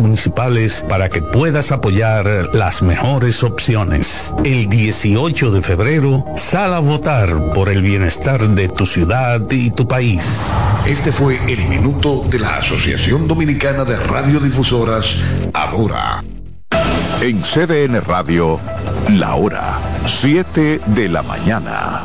municipales para que puedas apoyar las mejores opciones. El 18 de febrero, sal a votar por el bienestar de tu ciudad y tu país. Este fue el minuto de la Asociación Dominicana de Radiodifusoras, ahora. En CDN Radio, la hora 7 de la mañana.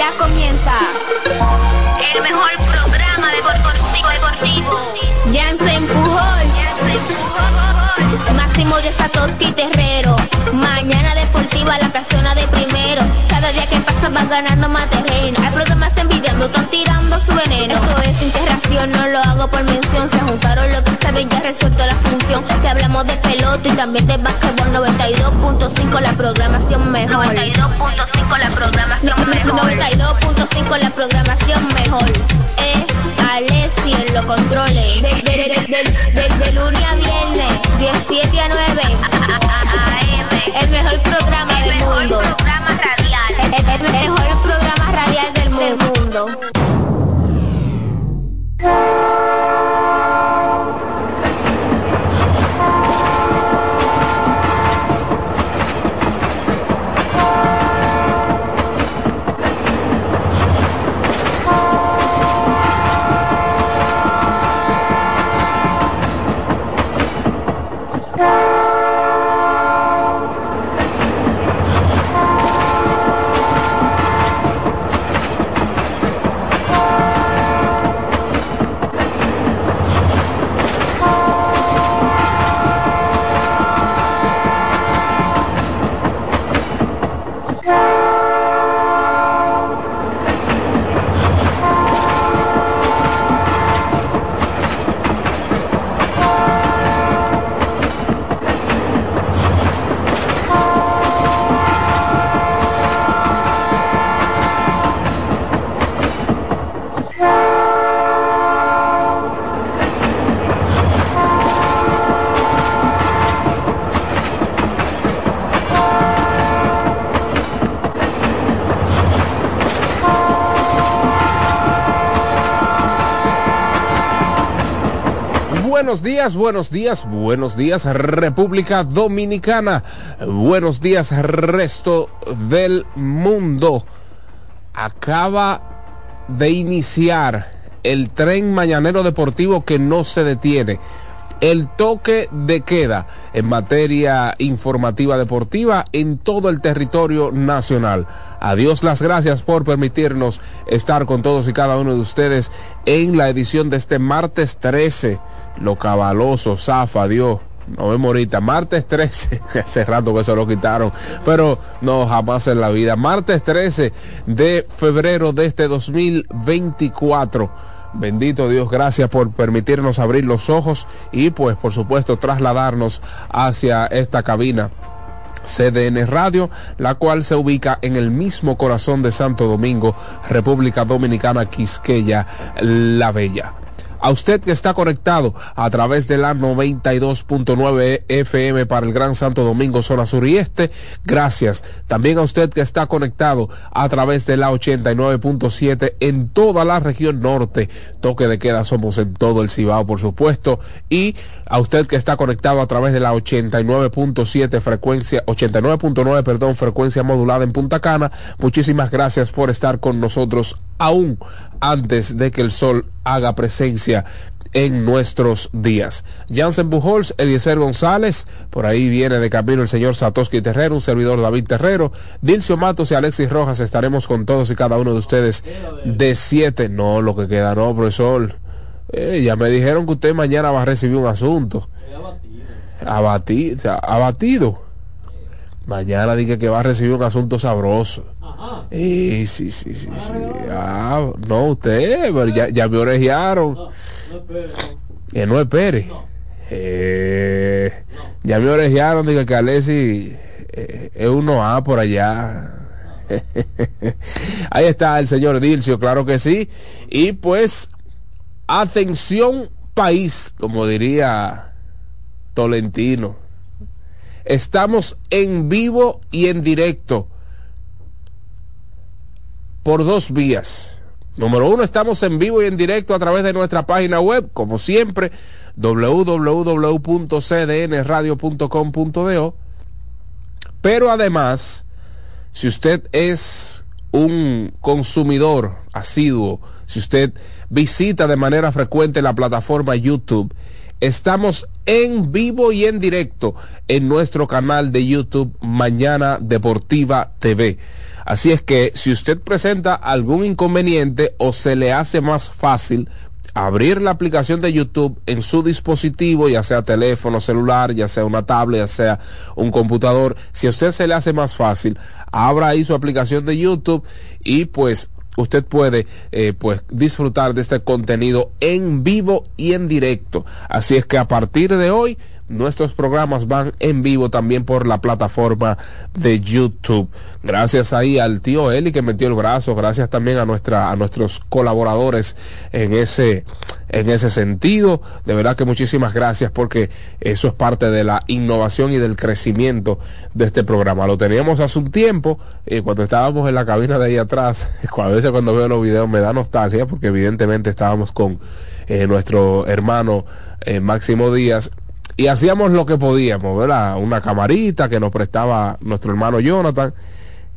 Ya comienza. el mejor programa deportivo deportivo. Jansen Pujol. Máximo de Satoshi Terrero. Mañana deportiva, la casona de primero. Cada día que pasa vas ganando más terreno. Hay programas envidiando, están tirando su veneno. Eso es integración, no lo hago por mención. Se juntaron lo que saben, ya resuelto la función. Te hablamos de pelota y también de básquetbol 92.5 la programación mejor. 92.5 la programación mejor. 92.5 la programación mejor. Eh, Alessi en los controles. De, de, de, de, lunes a viernes, 17 a 9. El mejor programa El del mejor mundo. programa radial. El, el mejor programa radial del mundo. Buenos días, buenos días, buenos días República Dominicana, buenos días resto del mundo. Acaba de iniciar el tren mañanero deportivo que no se detiene. El toque de queda en materia informativa deportiva en todo el territorio nacional. Adiós las gracias por permitirnos estar con todos y cada uno de ustedes en la edición de este martes 13. Lo cabaloso, zafa, Dios. Nos vemos ahorita, martes 13, hace rato que se lo quitaron, pero no, jamás en la vida. Martes 13 de febrero de este 2024. Bendito Dios, gracias por permitirnos abrir los ojos y pues por supuesto trasladarnos hacia esta cabina CDN Radio, la cual se ubica en el mismo corazón de Santo Domingo, República Dominicana, Quisqueya, La Bella. A usted que está conectado a través de la 92.9 FM para el Gran Santo Domingo, zona sur y este, gracias. También a usted que está conectado a través de la 89.7 en toda la región norte. Toque de queda somos en todo el Cibao, por supuesto. Y a usted que está conectado a través de la 89.7 frecuencia, 89.9, perdón, frecuencia modulada en Punta Cana. Muchísimas gracias por estar con nosotros aún antes de que el sol haga presencia en nuestros días. Jansen Bujols, Eliezer González, por ahí viene de camino el señor Satoshi Terrero, un servidor David Terrero, Dilcio Matos y Alexis Rojas, estaremos con todos y cada uno de ustedes de siete, no, lo que queda no, profesor. Eh, ya me dijeron que usted mañana va a recibir un asunto. Abatido. abatido. Mañana dije que va a recibir un asunto sabroso. Eh, sí, sí, sí, sí. Ah, no, usted, pero ya, ya me orejearon. Que no espere. Eh, ya me orejearon de que Alessi eh, es uno A por allá. Ahí está el señor Dilcio, claro que sí. Y pues, atención país, como diría Tolentino. Estamos en vivo y en directo por dos vías. Número uno, estamos en vivo y en directo a través de nuestra página web, como siempre, www.cdnradio.com.do. Pero además, si usted es un consumidor asiduo, si usted visita de manera frecuente la plataforma YouTube, estamos en vivo y en directo en nuestro canal de YouTube Mañana Deportiva TV. Así es que si usted presenta algún inconveniente o se le hace más fácil abrir la aplicación de YouTube en su dispositivo, ya sea teléfono celular, ya sea una tablet, ya sea un computador, si a usted se le hace más fácil, abra ahí su aplicación de YouTube y pues usted puede eh, pues disfrutar de este contenido en vivo y en directo. Así es que a partir de hoy nuestros programas van en vivo también por la plataforma de YouTube. Gracias ahí al tío Eli que metió el brazo, gracias también a nuestra a nuestros colaboradores en ese en ese sentido. De verdad que muchísimas gracias porque eso es parte de la innovación y del crecimiento de este programa. Lo teníamos hace un tiempo eh, cuando estábamos en la cabina de ahí atrás. A veces cuando veo los videos me da nostalgia porque evidentemente estábamos con eh, nuestro hermano eh, Máximo Díaz y hacíamos lo que podíamos, ¿verdad? Una camarita que nos prestaba nuestro hermano Jonathan.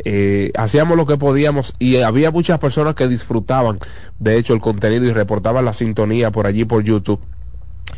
Eh, hacíamos lo que podíamos y había muchas personas que disfrutaban de hecho el contenido y reportaban la sintonía por allí por YouTube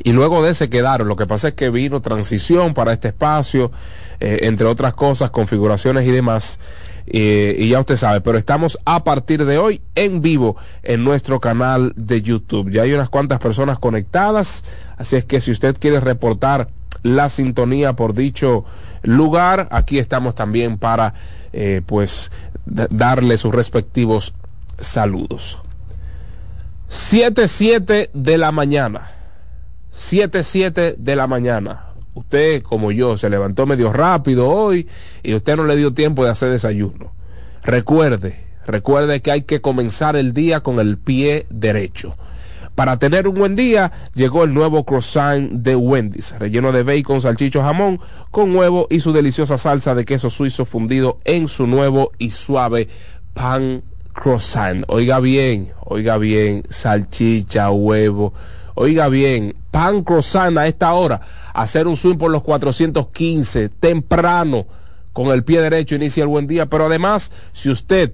y luego de ese quedaron. Lo que pasa es que vino transición para este espacio, eh, entre otras cosas, configuraciones y demás. Y ya usted sabe, pero estamos a partir de hoy en vivo en nuestro canal de YouTube. Ya hay unas cuantas personas conectadas, así es que si usted quiere reportar la sintonía por dicho lugar, aquí estamos también para eh, pues darle sus respectivos saludos. 7-7 de la mañana. 7-7 de la mañana usted como yo se levantó medio rápido hoy y usted no le dio tiempo de hacer desayuno. Recuerde, recuerde que hay que comenzar el día con el pie derecho. Para tener un buen día, llegó el nuevo croissant de Wendy's, relleno de bacon, salchicho, jamón, con huevo y su deliciosa salsa de queso suizo fundido en su nuevo y suave pan croissant. Oiga bien, oiga bien, salchicha, huevo Oiga bien, pan croissant a esta hora, hacer un swing por los 415, temprano, con el pie derecho inicia el buen día, pero además, si usted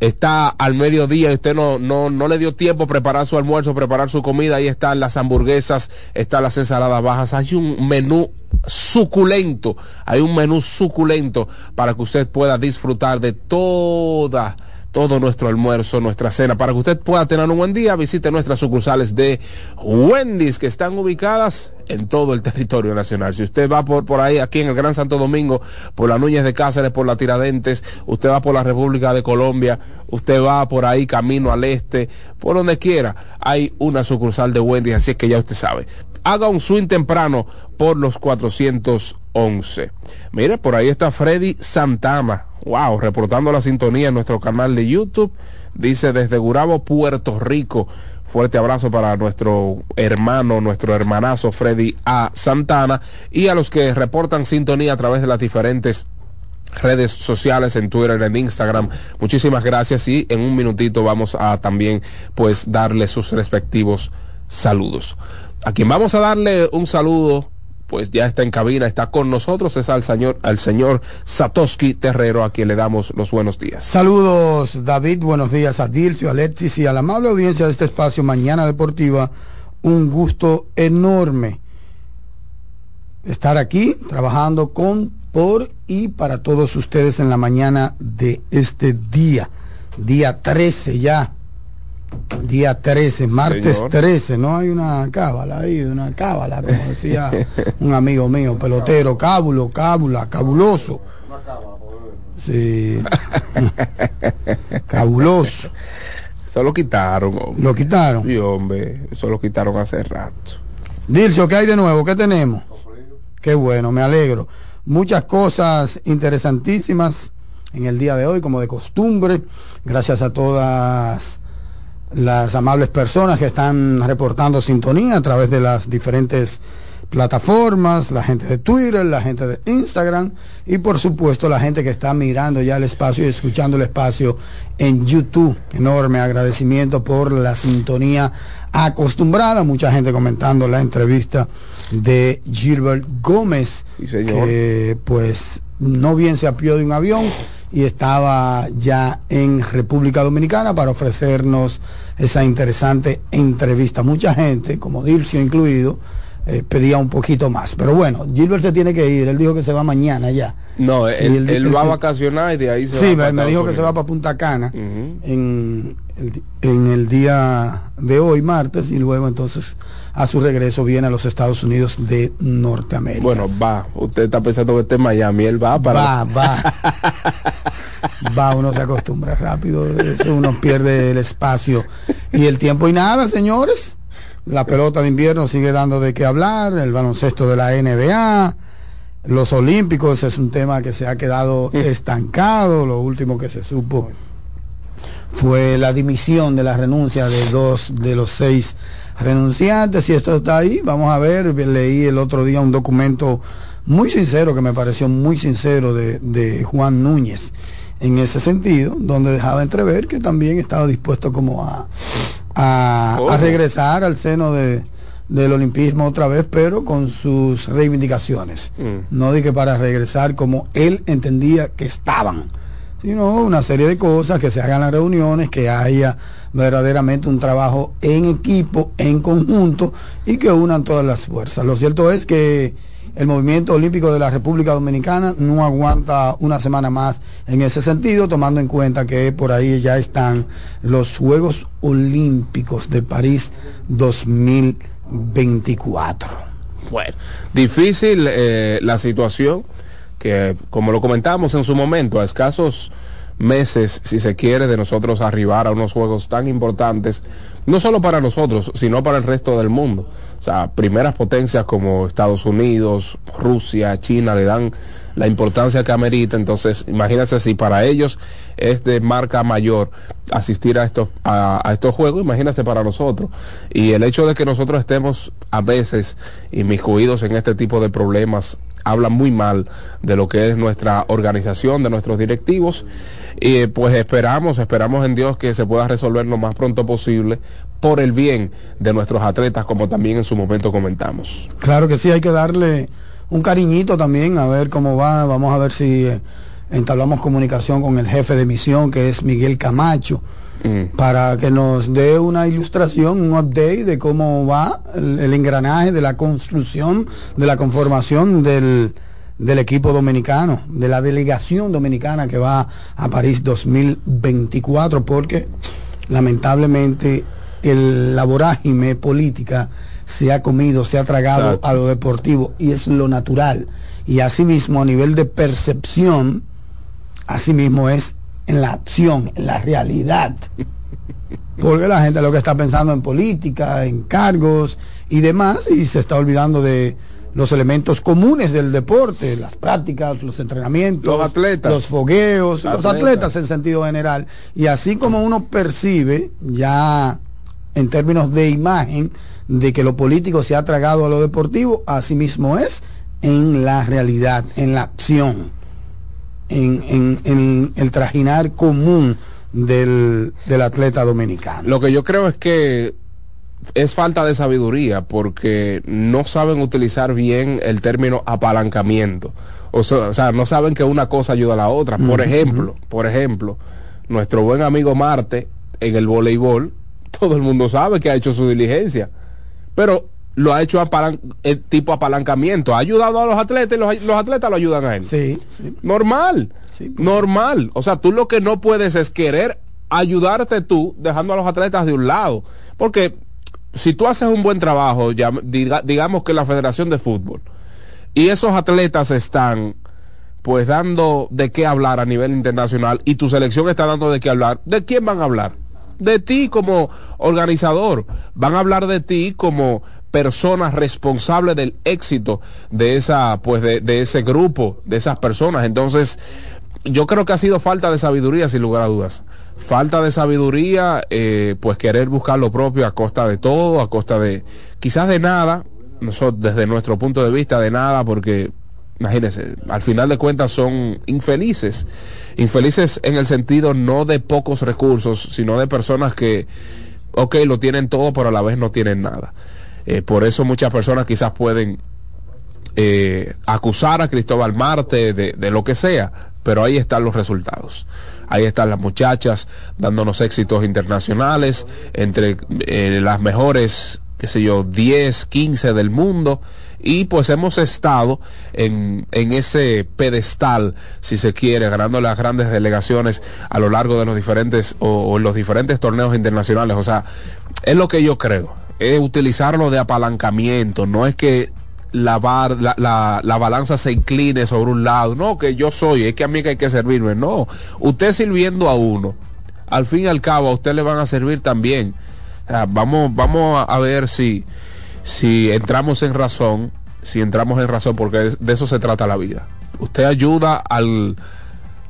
está al mediodía y usted no, no, no le dio tiempo a preparar su almuerzo, preparar su comida, ahí están las hamburguesas, están las ensaladas bajas, hay un menú suculento, hay un menú suculento para que usted pueda disfrutar de toda todo nuestro almuerzo, nuestra cena. Para que usted pueda tener un buen día, visite nuestras sucursales de Wendy's que están ubicadas en todo el territorio nacional. Si usted va por, por ahí, aquí en el Gran Santo Domingo, por las Núñez de Cáceres, por la Tiradentes, usted va por la República de Colombia, usted va por ahí camino al este, por donde quiera, hay una sucursal de Wendy's, así es que ya usted sabe. Haga un swing temprano por los 411. Mire, por ahí está Freddy Santama wow, reportando la sintonía en nuestro canal de YouTube. Dice desde Gurabo, Puerto Rico. Fuerte abrazo para nuestro hermano, nuestro hermanazo Freddy A. Santana y a los que reportan sintonía a través de las diferentes redes sociales en Twitter, en Instagram. Muchísimas gracias y en un minutito vamos a también pues darle sus respectivos saludos. A quien vamos a darle un saludo pues ya está en cabina, está con nosotros, es al señor, al señor Satoshi Terrero, a quien le damos los buenos días. Saludos, David, buenos días a Dilcio, a Alexis y a la amable audiencia de este espacio Mañana Deportiva. Un gusto enorme estar aquí trabajando con, por y para todos ustedes en la mañana de este día, día 13 ya Día 13, martes 13, no hay una cábala ahí, una cábala, como decía un amigo mío, pelotero, cábulo, cábula, cabuloso. Sí. cabuloso. Eso lo quitaron, hombre. Lo quitaron. Sí, hombre, eso lo quitaron hace rato. Dilcio, ¿qué hay de nuevo? ¿Qué tenemos? Qué bueno, me alegro. Muchas cosas interesantísimas en el día de hoy, como de costumbre. Gracias a todas las amables personas que están reportando sintonía a través de las diferentes plataformas, la gente de Twitter, la gente de Instagram y por supuesto la gente que está mirando ya el espacio y escuchando el espacio en YouTube. Enorme agradecimiento por la sintonía acostumbrada, mucha gente comentando la entrevista de Gilbert Gómez, Sí, señor. que pues no bien se apió de un avión y estaba ya en República Dominicana para ofrecernos esa interesante entrevista. Mucha gente, como Dilcio incluido, eh, pedía un poquito más. Pero bueno, Gilbert se tiene que ir, él dijo que se va mañana ya. No, Sí, él, él- él él va a vacacionar y de ahí se Sí, va para me, me dijo que se va para Punta Cana en, el, en el día de hoy, martes, y luego entonces a su regreso viene a los Estados Unidos de Norteamérica. Bueno, va. Usted está pensando que esté en Miami. Él va para. Va, va. va, uno se acostumbra rápido, eso uno pierde el espacio y el tiempo y nada, señores. La pelota de invierno sigue dando de qué hablar, el baloncesto de la NBA, los olímpicos es un tema que se ha quedado estancado, lo último que se supo fue la dimisión de la renuncia de dos de los seis renunciantes y esto está ahí, vamos a ver, leí el otro día un documento muy sincero que me pareció muy sincero de, de Juan Núñez en ese sentido, donde dejaba entrever que también estaba dispuesto como a, a, ¿Cómo? a regresar al seno de, del olimpismo otra vez, pero con sus reivindicaciones. Mm. No dije para regresar como él entendía que estaban, sino una serie de cosas, que se hagan las reuniones, que haya verdaderamente un trabajo en equipo, en conjunto y que unan todas las fuerzas. Lo cierto es que el movimiento olímpico de la República Dominicana no aguanta una semana más en ese sentido, tomando en cuenta que por ahí ya están los Juegos Olímpicos de París 2024. Bueno, difícil eh, la situación que, como lo comentábamos en su momento, a escasos meses, si se quiere, de nosotros arribar a unos juegos tan importantes, no solo para nosotros, sino para el resto del mundo. O sea, primeras potencias como Estados Unidos, Rusia, China le dan la importancia que amerita. Entonces, imagínense si para ellos es de marca mayor asistir a estos, a, a estos juegos, imagínate para nosotros. Y el hecho de que nosotros estemos a veces inmiscuidos en este tipo de problemas habla muy mal de lo que es nuestra organización, de nuestros directivos. Y pues esperamos, esperamos en Dios que se pueda resolver lo más pronto posible por el bien de nuestros atletas, como también en su momento comentamos. Claro que sí, hay que darle un cariñito también, a ver cómo va. Vamos a ver si eh, entablamos comunicación con el jefe de misión, que es Miguel Camacho, Mm. para que nos dé una ilustración, un update de cómo va el, el engranaje de la construcción, de la conformación del, del equipo dominicano, de la delegación dominicana que va a París 2024, porque lamentablemente el, la vorágine política se ha comido, se ha tragado Exacto. a lo deportivo y es lo natural. Y asimismo a nivel de percepción, asimismo es en la acción, en la realidad. Porque la gente lo que está pensando en política, en cargos y demás, y se está olvidando de los elementos comunes del deporte, las prácticas, los entrenamientos, Los atletas. los fogueos, los Atletas. atletas en sentido general. Y así como uno percibe ya en términos de imagen de que lo político se ha tragado a lo deportivo, así mismo es en la realidad, en la acción en, en- en el trajinar común del, del atleta dominicano. Lo que yo creo es que es falta de sabiduría porque no saben utilizar bien el término apalancamiento. O sea, o sea, no saben que una cosa ayuda a la otra. Por ejemplo, por ejemplo, nuestro buen amigo Marte en el voleibol, todo el mundo sabe que ha hecho su diligencia, pero lo ha hecho apalan- el tipo apalancamiento. Ha ayudado a los atletas y los, los atletas lo ayudan a él. Sí, sí. Normal. Sí, pues. normal. O sea, tú lo que no puedes es querer ayudarte tú dejando a los atletas de un lado. Porque si tú haces un buen trabajo, ya, diga- digamos que la Federación de Fútbol, y esos atletas están pues dando de qué hablar a nivel internacional y tu selección está dando de qué hablar, ¿de quién van a hablar? de ti como organizador, van a hablar de ti como persona responsable del éxito de esa, pues de, de ese grupo, de esas personas. Entonces, yo creo que ha sido falta de sabiduría, sin lugar a dudas. Falta de sabiduría, eh, pues querer buscar lo propio a costa de todo, a costa de quizás de nada, nosotros desde nuestro punto de vista de nada, porque imagínense, al final de cuentas son infelices, infelices en el sentido no de pocos recursos, sino de personas que, ok, lo tienen todo, pero a la vez no tienen nada. Eh, por eso muchas personas quizás pueden eh, acusar a Cristóbal Marte de, de lo que sea, pero ahí están los resultados. Ahí están las muchachas dándonos éxitos internacionales entre eh, las mejores, qué sé yo, 10, 15 del mundo. Y pues hemos estado en, en ese pedestal, si se quiere, ganando las grandes delegaciones a lo largo de los diferentes o, o los diferentes torneos internacionales. O sea, es lo que yo creo, es utilizarlo de apalancamiento, no es que la, bar, la, la, la, balanza se incline sobre un lado. No, que yo soy, es que a mí que hay que servirme. No, usted sirviendo a uno, al fin y al cabo a usted le van a servir también. Vamos, vamos a ver si, si entramos en razón, si entramos en razón, porque de eso se trata la vida. Usted ayuda al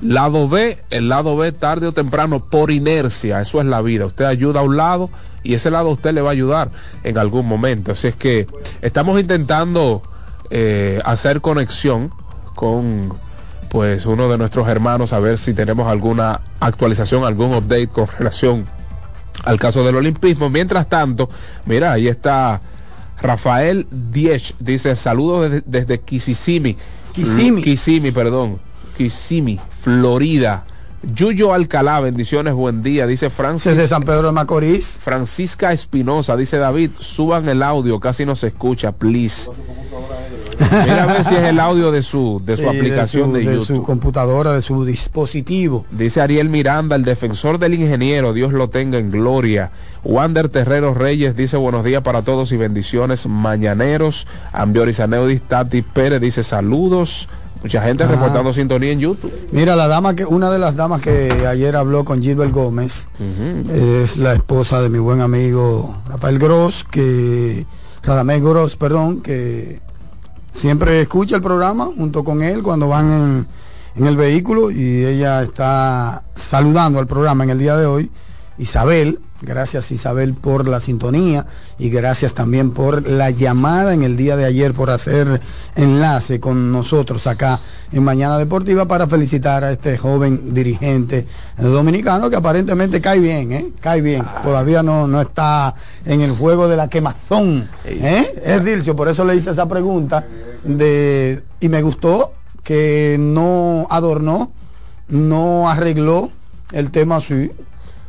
lado B, el lado B tarde o temprano por inercia, eso es la vida. Usted ayuda a un lado y ese lado a usted le va a ayudar en algún momento. Así es que estamos intentando eh, hacer conexión con pues uno de nuestros hermanos a ver si tenemos alguna actualización, algún update con relación al caso del olimpismo. Mientras tanto, mira, ahí está Rafael Diech, dice saludos desde, desde Kisisimi. Kisimi. Kisimi, perdón. Kisimi, Florida. Yuyo Alcalá, bendiciones, buen día, dice Francis. Desde San Pedro de Macorís. Francisca Espinosa, dice David, suban el audio, casi no se escucha, please. Mira a ver si es el audio de su, de su Sí, aplicación de, de, YouTube. su computadora, de su dispositivo. Dice Ariel Miranda, el defensor del ingeniero, Dios lo tenga en gloria. Wander Terreros Reyes dice buenos días para todos y bendiciones mañaneros. Ambioris Aneudis Tati Pérez dice saludos. Mucha gente Ah. reportando sintonía en YouTube. Mira, la dama que, una de las damas que ayer habló con Gilbert Gómez es la esposa de mi buen amigo Rafael Gross, que Radamés Gross, perdón, que siempre escucha el programa junto con él cuando van en, en el vehículo y ella está saludando al programa en el día de hoy. Isabel, gracias Isabel por la sintonía y gracias también por la llamada en el día de ayer por hacer enlace con nosotros acá en Mañana Deportiva para felicitar a este joven dirigente dominicano que aparentemente cae bien, ¿eh? cae bien, todavía no, no está en el juego de la quemazón, ¿eh? es Dilcio, por eso le hice esa pregunta de y me gustó que no adornó, no arregló el tema así.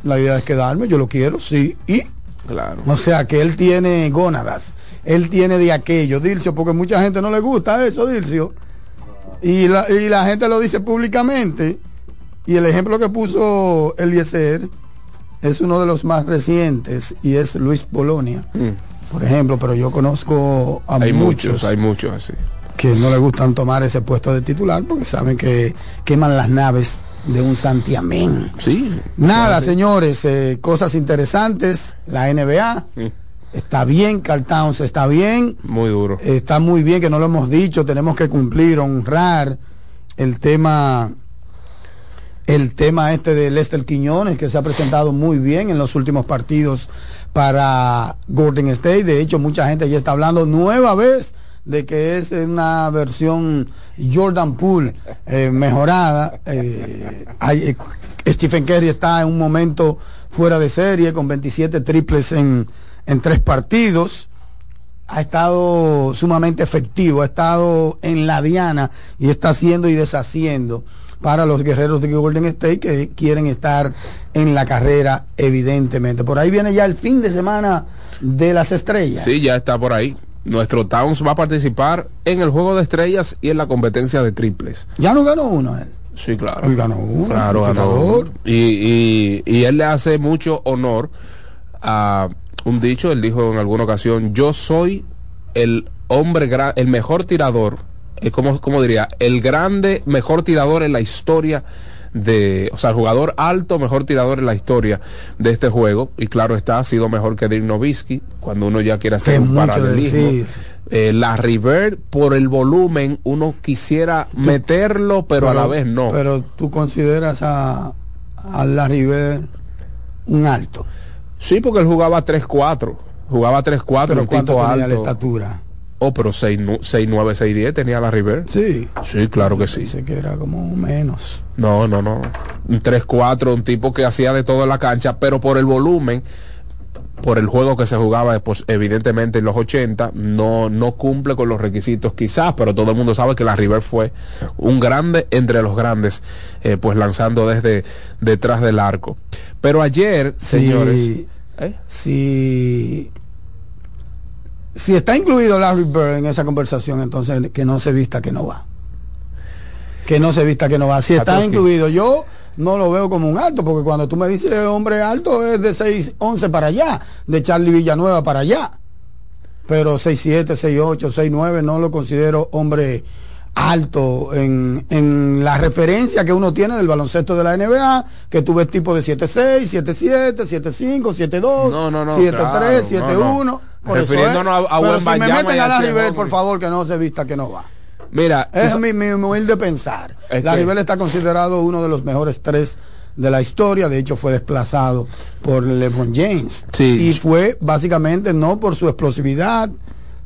La idea es quedarme, yo lo quiero, sí. Y, Claro. o sea, que él tiene gónadas, él tiene de aquello, Dilcio, porque mucha gente no le gusta eso, Dilcio. Y la, y la gente lo dice públicamente. Y el ejemplo que puso Eliezer es uno de los más recientes y es Luis Polonia, Mm. por ejemplo, pero yo conozco a Hay muchos, muchos, hay muchos así. que no le gustan tomar ese puesto de titular porque saben que queman las naves de un santiamén. Sí. Nada, señores, eh, cosas interesantes. La NBA está bien, Carl Towns está bien, Muy duro. está muy bien, que no lo hemos dicho, tenemos que cumplir, honrar el tema, el tema este de Lester Quiñones, que se ha presentado muy bien en los últimos partidos para Golden State. De hecho, mucha gente ya está hablando nueva vez de que es una versión Jordan Poole eh, mejorada. Eh, hay- eh, Stephen Curry está en un momento fuera de serie con 27 triples en, en tres partidos ha estado sumamente efectivo, ha estado en la diana y está haciendo y deshaciendo para los guerreros de Golden State que quieren estar en la carrera, evidentemente. Por ahí viene ya el fin de semana de las estrellas. Sí, ya está por ahí. Nuestro Towns va a participar en el juego de estrellas y en la competencia de triples. Ya no ganó uno él. Sí, claro. Él ganó uno, Claro, ganó. Y, y, y él le hace mucho honor a un dicho, él dijo en alguna ocasión, yo soy el hombre, gra- el mejor tirador, eh, ¿cómo, cómo diría? El grande, mejor tirador en la historia de, o sea, el jugador alto, mejor tirador en la historia de este juego. Y claro está, ha sido mejor que Dirk Nowitzki, cuando uno ya quiere hacer un paralelismo. Eh, la River, por el volumen, uno quisiera meterlo, pero, a la vez no. Pero tú consideras a, a la River un alto. sí, porque él jugaba 3-4. Jugaba 3-4, Pero un ¿cuánto tipo tenía la alto. estatura? Oh, pero 6-9, 6-10 tenía la River. Sí. Sí, claro que sí. Dice que era como menos. No, no, no. Un 3-4, un tipo que hacía de todo en la cancha, pero por el volumen, por el juego que se jugaba, pues, evidentemente en los 80, no, no cumple con los requisitos quizás, pero todo el mundo sabe que la River fue un grande entre los grandes, eh, pues lanzando desde detrás del arco. Pero ayer, señores... Sí. ¿eh? Si, si está incluido Larry Bird en esa conversación, entonces que no se vista que no va. Que no se vista que no va. Si está incluido, yo no lo veo como un alto, porque cuando tú me dices hombre alto es de 6'11 para allá, de Charlie Villanueva para allá. Pero 6'7, 6'8, 6'9 no lo considero hombre alto en, en la referencia que uno tiene del baloncesto de la NBA, que tú ves tipo de 7'6, 7'7, 7'5, 7'2, No, no, no, 7'3, claro, 7'1. Por Refiriéndonos es. a- a Pero si me meten a la River, por favor, que no se vista que no va. Mira, Es mi, mi humilde pensar. Es la que- River está considerado uno de los mejores tres de la historia. De hecho, fue desplazado por LeBron James. Sí. Y fue básicamente no por su explosividad,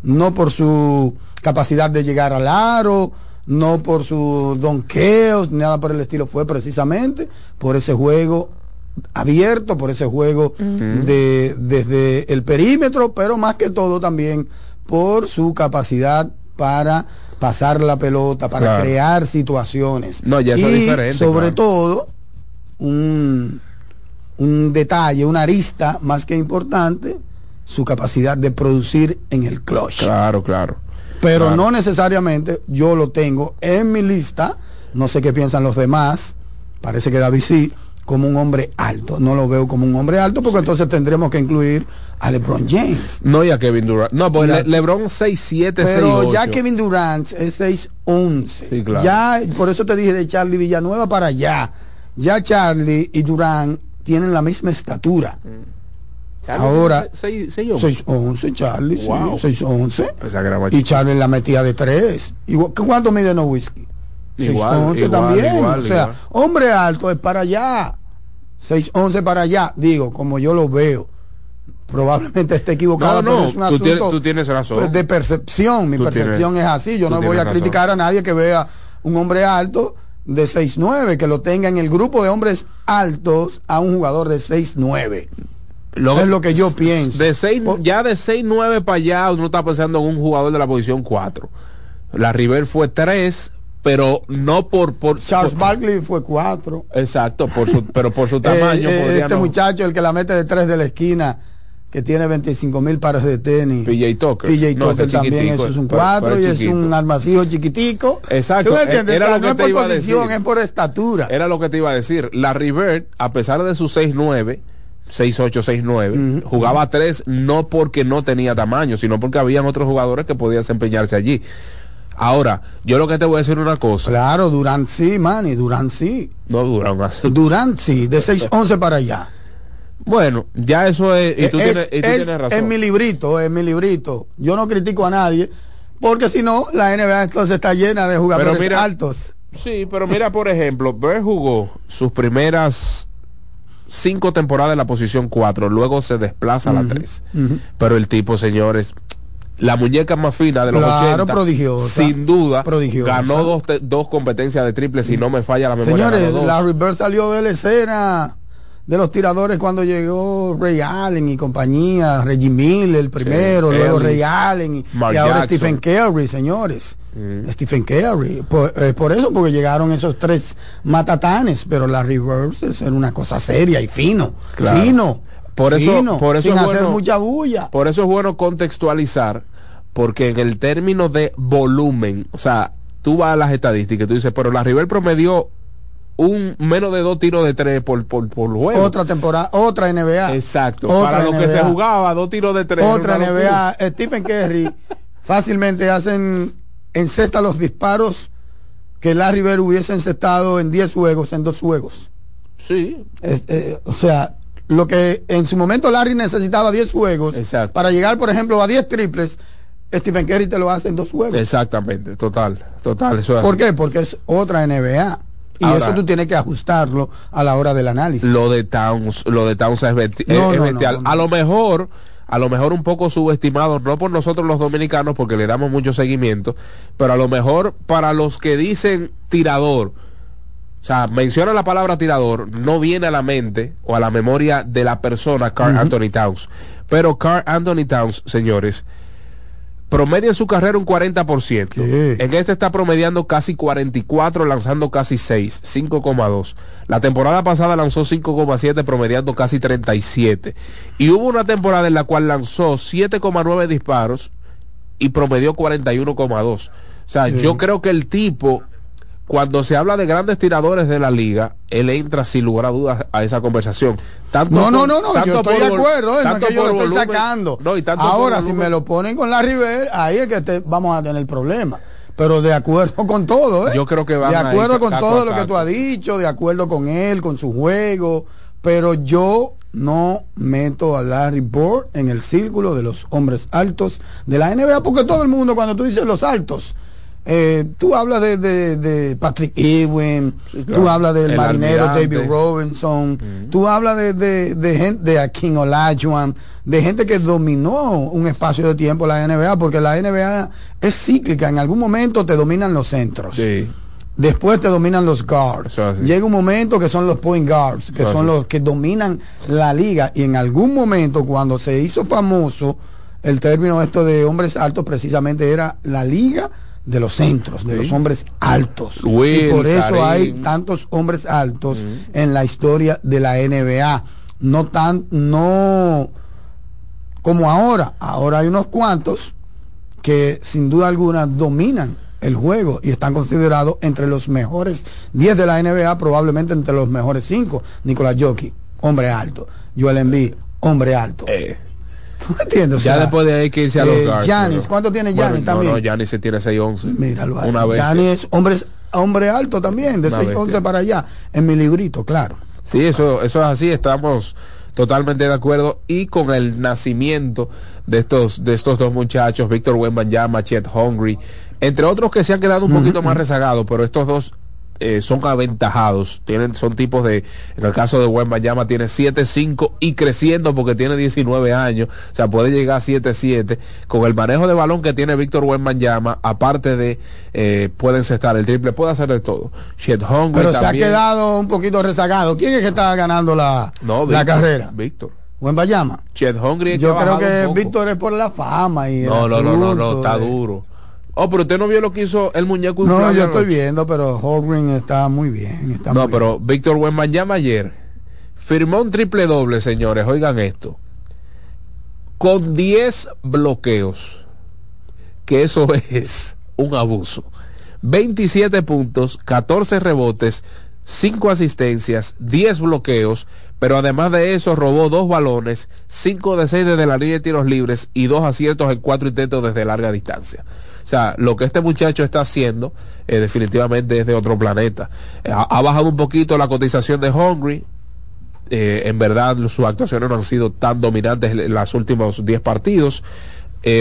no por su capacidad de llegar al aro, no por su donkeos, nada por el estilo. Fue precisamente por ese juego abierto, por ese juego de, desde el perímetro, pero más que todo también por su capacidad para pasar la pelota, para Claro. crear situaciones. No, ya y diferente, sobre claro. todo, un, un detalle, una arista más que importante, su capacidad de producir en el clutch. Claro, claro. Pero Claro. no necesariamente yo lo tengo en mi lista, no sé qué piensan los demás, parece que David sí, como un hombre alto. No lo veo como un hombre alto porque entonces tendremos que incluir a LeBron James. No, y a Kevin Durant. No, pues. Le- LeBron 6-7, 6-8. Pero ya Kevin Durant es 6'11. Sí, claro. Ya, por eso te dije de Charlie Villanueva para allá. Ya Charlie y Durant tienen la misma estatura. Charlie, ahora- 6-11. 6'11 Charlie, sí, Wow. 6'11. Que era más Y. Charlie la metía de tres. Igual, ¿Cuánto mide no whisky? Igual, 6'11 igual, también. igual, o sea, igual. hombre alto es para allá. 6'11 para allá. Digo, como yo lo veo. Probablemente esté equivocado, No, no, pero es un tú asunto tienes- tú tienes razón. pues, de percepción. Mi Tú percepción tienes- es así. Yo no voy a razón. criticar a nadie que vea un hombre alto de 6'9, que lo tenga en el grupo de hombres altos a un jugador de 6'9. es lo que yo pienso. De seis, ya de 6-9 para allá, uno está pensando en un jugador de la posición 4. La River fue 3, pero no por. por Charles por- Barkley fue 4. Exacto, por su, pero por su tamaño. Eh, eh, podría este no. muchacho, el que la mete de tres de la esquina, que tiene 25 mil pares de tenis. PJ Tucker. PJ No, Tucker también, eso es un pero- 4 pero y es un armacillo chiquitico. Exacto, ¿Tú entiendes? era O sea, lo que no es te por iba a posición, decir. es por estatura. Era lo que te iba a decir. La River, a pesar de su 6-9, 6-8, 6-9, jugaba 3 no porque no tenía tamaño, sino porque habían otros jugadores que podían desempeñarse allí. Ahora, yo lo que te voy a decir una cosa. Claro, Durant sí, Manny, Durant sí. No dura más. Durant sí, de 6'11 para allá. Bueno, ya eso es. Y tú, es, tienes, y tú es- tienes razón. en mi librito, en mi librito. Yo no critico a nadie, porque si no, la NBA entonces está llena de jugadores mira- altos. Sí, pero mira, por ejemplo, Bird jugó sus primeras cinco temporadas en la posición 4, luego se desplaza a la 3. ujú. Pero el tipo, señores, la muñeca más fina de los Claro, 80, prodigiosa. sin duda, Prodigiosa. ganó dos, te- dos competencias de triple, si no me falla la memoria. Señores, la Bird salió de la escena de los tiradores cuando llegó Ray Allen y compañía, Reggie Miller el primero, luego Ellis, Ray Allen y, ahora. Stephen Curry, señores. Mm. Stephen Curry. Por, eh, por eso, porque llegaron esos tres matatanes, pero la Reverse es una cosa seria y fino. Claro. Fino. Por eso- fino, por eso sin es hacer bueno- mucha bulla. Por eso es bueno contextualizar, porque en el término de volumen, o sea, tú vas a las estadísticas y tú dices, pero la River promedió un menos de dos tiros de tres por, por, por juego. Otra temporada, otra NBA. Exacto. Otra Para lo que se jugaba, dos tiros de tres. Otra locura. NBA, Stephen Curry fácilmente hacen encesta los disparos que Larry Bird hubiese encestado en 10 juegos, en dos juegos. Sí. Es- eh, o sea, lo que en su momento Larry necesitaba 10 juegos Exacto. para llegar, por ejemplo, a 10 triples, Stephen Curry te lo hace en dos juegos. Exactamente, total, total. Eso es ¿Por así. qué? Porque es otra NBA. Y Ahora- eso tú tienes que ajustarlo a la hora del análisis. Lo de Towns, lo de Towns es, No, bestial. no, no. A lo mejor, a lo mejor un poco subestimado, no por nosotros los dominicanos, porque le damos mucho seguimiento, pero a lo mejor para los que dicen tirador, o sea, menciona la palabra tirador, no viene a la mente o a la memoria de la persona Carl Anthony Towns. Pero Carl Anthony Towns, señores, promedia en su carrera un 40%. ¿Qué? En este está promediando casi 44, lanzando casi 6, 5,2. La temporada pasada lanzó 5,7, promediando casi 37. Y hubo una temporada en la cual lanzó 7,9 disparos y promedió 41,2. O sea, yo creo que el tipo, cuando se habla de grandes tiradores de la liga, él entra sin lugar a dudas a esa conversación. Tanto No, no, no, no, tanto yo estoy de acuerdo, no es que yo lo estoy volumen, sacando. no, y tanto por Ahora, si me lo ponen con Larry Bird, ahí es que te- vamos a tener problemas. Pero de acuerdo con todo, ¿eh? Yo creo que van De acuerdo con taco todo lo que tú has dicho, de acuerdo con él, con su juego. Pero yo no meto a Larry Bird en el círculo de los hombres altos de la NBA, porque todo el mundo, cuando tú dices los altos, eh, tú hablas de, de- de Patrick Ewing, Sí, claro. tú hablas del El marinero almirante. David Robinson, tú hablas de, de, de gente de Akin Olajuwon, de gente que dominó un espacio de tiempo la NBA, porque la NBA es cíclica, en algún momento te dominan los centros. Sí. Después te dominan los guards. Llega un momento que son los point guards, que son los que dominan la liga. Y en algún momento, cuando se hizo famoso el término esto de hombres altos, precisamente era la liga de los centros, de Sí. los hombres altos. Will, y por eso Karim. hay tantos hombres altos en la historia de la NBA. No tan, no como ahora. Ahora hay unos cuantos que sin duda alguna dominan el juego y están considerados entre los mejores 10 de la NBA, probablemente entre los mejores 5. Nicolás Jockey, hombre alto. Joel Embiid, hombre alto. Eh, ¿Tú me entiendes? O ya después de ahí que irse a los eh, ¿cuánto tiene Bueno, Giannis no, también? No, Giannis se tiene 6'11. Míralo ahí. Una vez. Es hombre, hombre alto también, de Una 6'11 bestia. para allá, en mi librito, claro. Sí, eso, eso es así, estamos totalmente de acuerdo. Y con el nacimiento de estos, de estos dos muchachos, Víctor Wembanyama, Chet Hungry, entre otros que se han quedado un poquito más rezagados, pero estos dos eh, son aventajados, tienen, son tipos de, en el caso de Wembanyama tiene 7-5 y creciendo porque tiene 19 años, o sea, puede llegar a 7-7. Con el manejo de balón que tiene Víctor Wembanyama, aparte de, eh, puede encestar el triple, puede hacer de todo. Hungry Pero se ha quedado un poquito rezagado. ¿Quién es que está ganando la, No, la carrera? Víctor. Buen Bayama. Chet Hungry Yo creo que. Víctor es por la fama y el No, no, no, no, no, está duro. Oh, pero usted no vio lo que hizo el muñeco No, yo estoy viendo, pero Holgren está muy bien. Está No, muy pero Víctor Wembanyama ayer firmó un triple doble, señores, oigan esto. Con 10 bloqueos. Que eso es un abuso. 27 puntos, 14 rebotes, 5 asistencias, 10 bloqueos, pero además de eso robó dos balones, 5 de 6 desde la línea de tiros libres y dos aciertos en cuatro intentos desde larga distancia. O sea, lo que este muchacho está haciendo eh, definitivamente es de otro planeta. Eh, ha, bajado un poquito la cotización de Hungry, eh, en verdad sus actuaciones no han sido tan dominantes en los últimos 10 partidos.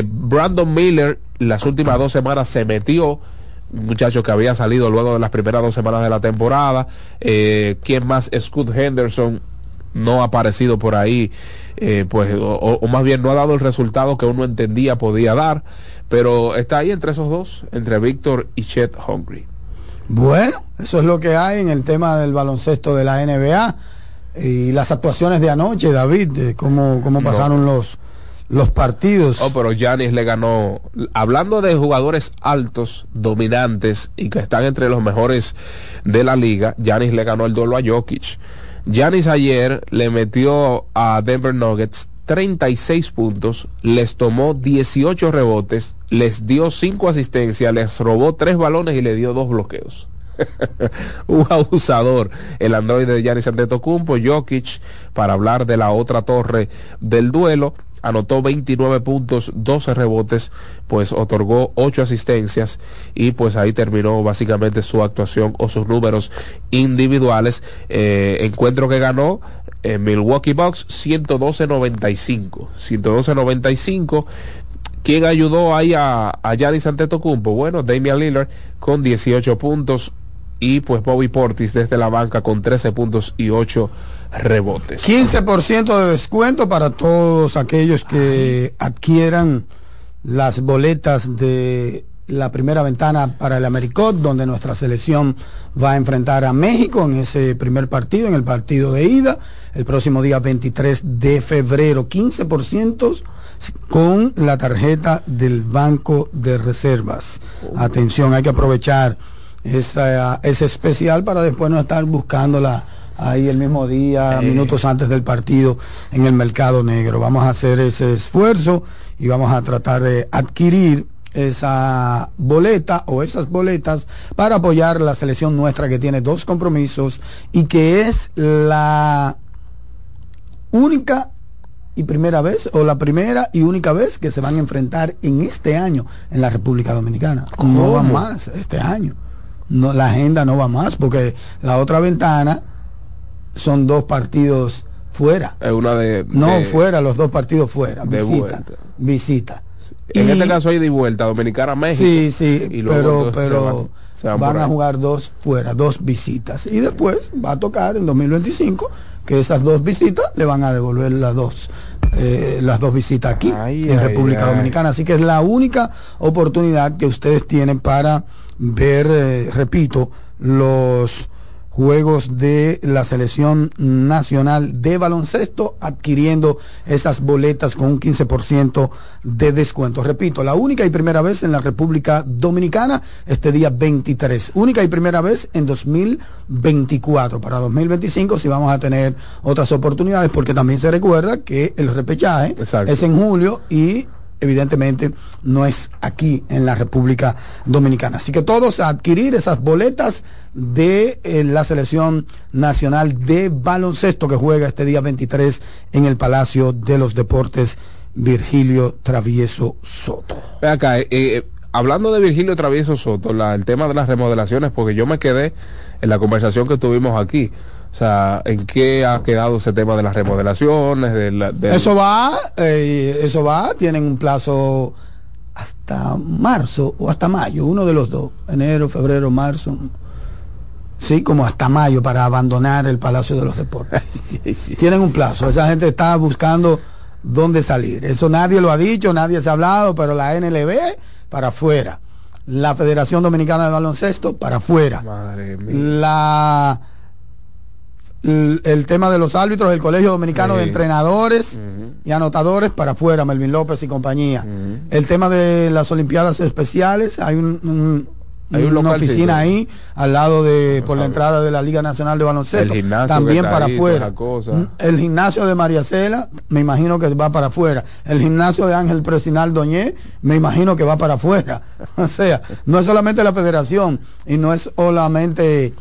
Brandon Miller las últimas dos semanas se metió, muchacho que había salido luego de las primeras dos semanas de la temporada. ¿Quién más? Scott Henderson no ha aparecido por ahí, eh, pues, o más bien no ha dado el resultado que uno entendía podía dar, pero está ahí entre esos dos, entre Víctor y Chet Hungry. Bueno, eso es lo que hay en el tema del baloncesto de la NBA y las actuaciones de anoche, David, de cómo, cómo No. pasaron los, los partidos. Oh, pero Giannis le ganó. Hablando de jugadores altos, dominantes y que están entre los mejores de la liga, Giannis le ganó el duelo a Jokic. Giannis ayer le metió a Denver Nuggets 36 puntos, les tomó 18 rebotes, les dio 5 asistencias, les robó 3 balones y le dio 2 bloqueos. un abusador el androide de Giannis Antetokounmpo Jokic para hablar de la otra torre del duelo anotó 29 puntos, 12 rebotes, pues otorgó 8 asistencias y pues ahí terminó básicamente su actuación o sus números individuales. Eh, encuentro que ganó en Milwaukee Bucks 112-95. 112-95. ¿Quién ayudó ahí a, a Giannis Antetokounmpo? Bueno, Damian Lillard con 18 puntos y pues Bobby Portis desde la banca con 13 puntos y 8 rebotes. 15% de descuento para todos aquellos que adquieran las boletas de la primera ventana para el Americot, donde nuestra selección va a enfrentar a México en ese primer partido, en el partido de ida, el próximo día 23 de febrero. 15% con la tarjeta del Banco de Reservas. Atención, hay que aprovechar esa, ese especial para después no estar buscándola ahí el mismo día, Eh. minutos antes del partido en el mercado negro. Vamos a hacer ese esfuerzo y vamos a tratar de adquirir esa boleta o esas boletas para apoyar la selección nuestra que tiene dos compromisos y que es la única y primera vez o la primera y única vez que se van a enfrentar en este año en la República Dominicana. No va más este año. No, la agenda no va más porque la otra ventana son dos partidos fuera. Es una de. No fuera, los dos partidos fuera. de visita. vuelta. Visita. En Y- este caso hay de vuelta, Dominicana México. Sí, sí, y luego pero, pero se van, se van van, por a jugar dos fuera, dos visitas. Y después va a tocar en 2025 que esas dos visitas le van a devolver las dos. eh, las dos visitas aquí Ay, en ay, República ay. Dominicana. Así que es la única oportunidad que ustedes tienen para ver, eh, repito, los juegos de la selección nacional de baloncesto adquiriendo esas boletas con un 15% de descuento. Repito, la única y primera vez en la República Dominicana este día 23. Única y primera vez en 2024. Para 2025 si vamos a tener otras oportunidades porque también se recuerda que el repechaje Exacto. es en julio y evidentemente no es aquí en la República Dominicana. Así que todos a adquirir esas boletas de eh, la selección nacional de baloncesto que juega este día 23 en el Palacio de los Deportes Virgilio Travieso Soto. Acá, eh, eh, hablando de Virgilio Travieso Soto, el tema de las remodelaciones, porque yo me quedé en la conversación que tuvimos aquí. O sea, ¿en qué ha quedado ese tema de las remodelaciones? De la, Eso va, eh, eso va, tienen un plazo hasta marzo o hasta mayo, uno de los dos, enero, febrero, marzo. Sí, como hasta mayo para abandonar el Palacio de los Deportes. Tienen un plazo, esa gente está buscando dónde salir. Eso nadie lo ha dicho, nadie se ha hablado, pero la NLB para afuera. La Federación Dominicana de Baloncesto para afuera. Madre mía. La el, el tema de los árbitros, el Colegio Dominicano de. Entrenadores y Anotadores para afuera, Melvin López y compañía. El tema de las Olimpiadas Especiales, hay un, un- Hay un una oficina ahí al lado de No por la entrada de la Liga Nacional de Baloncesto, El gimnasio también para ahí, afuera. Mm, El gimnasio de María Cela, me imagino que va para afuera. El gimnasio de Ángel Presinal Doñé, me imagino que va para afuera. O sea, no es solamente la federación y no es solamente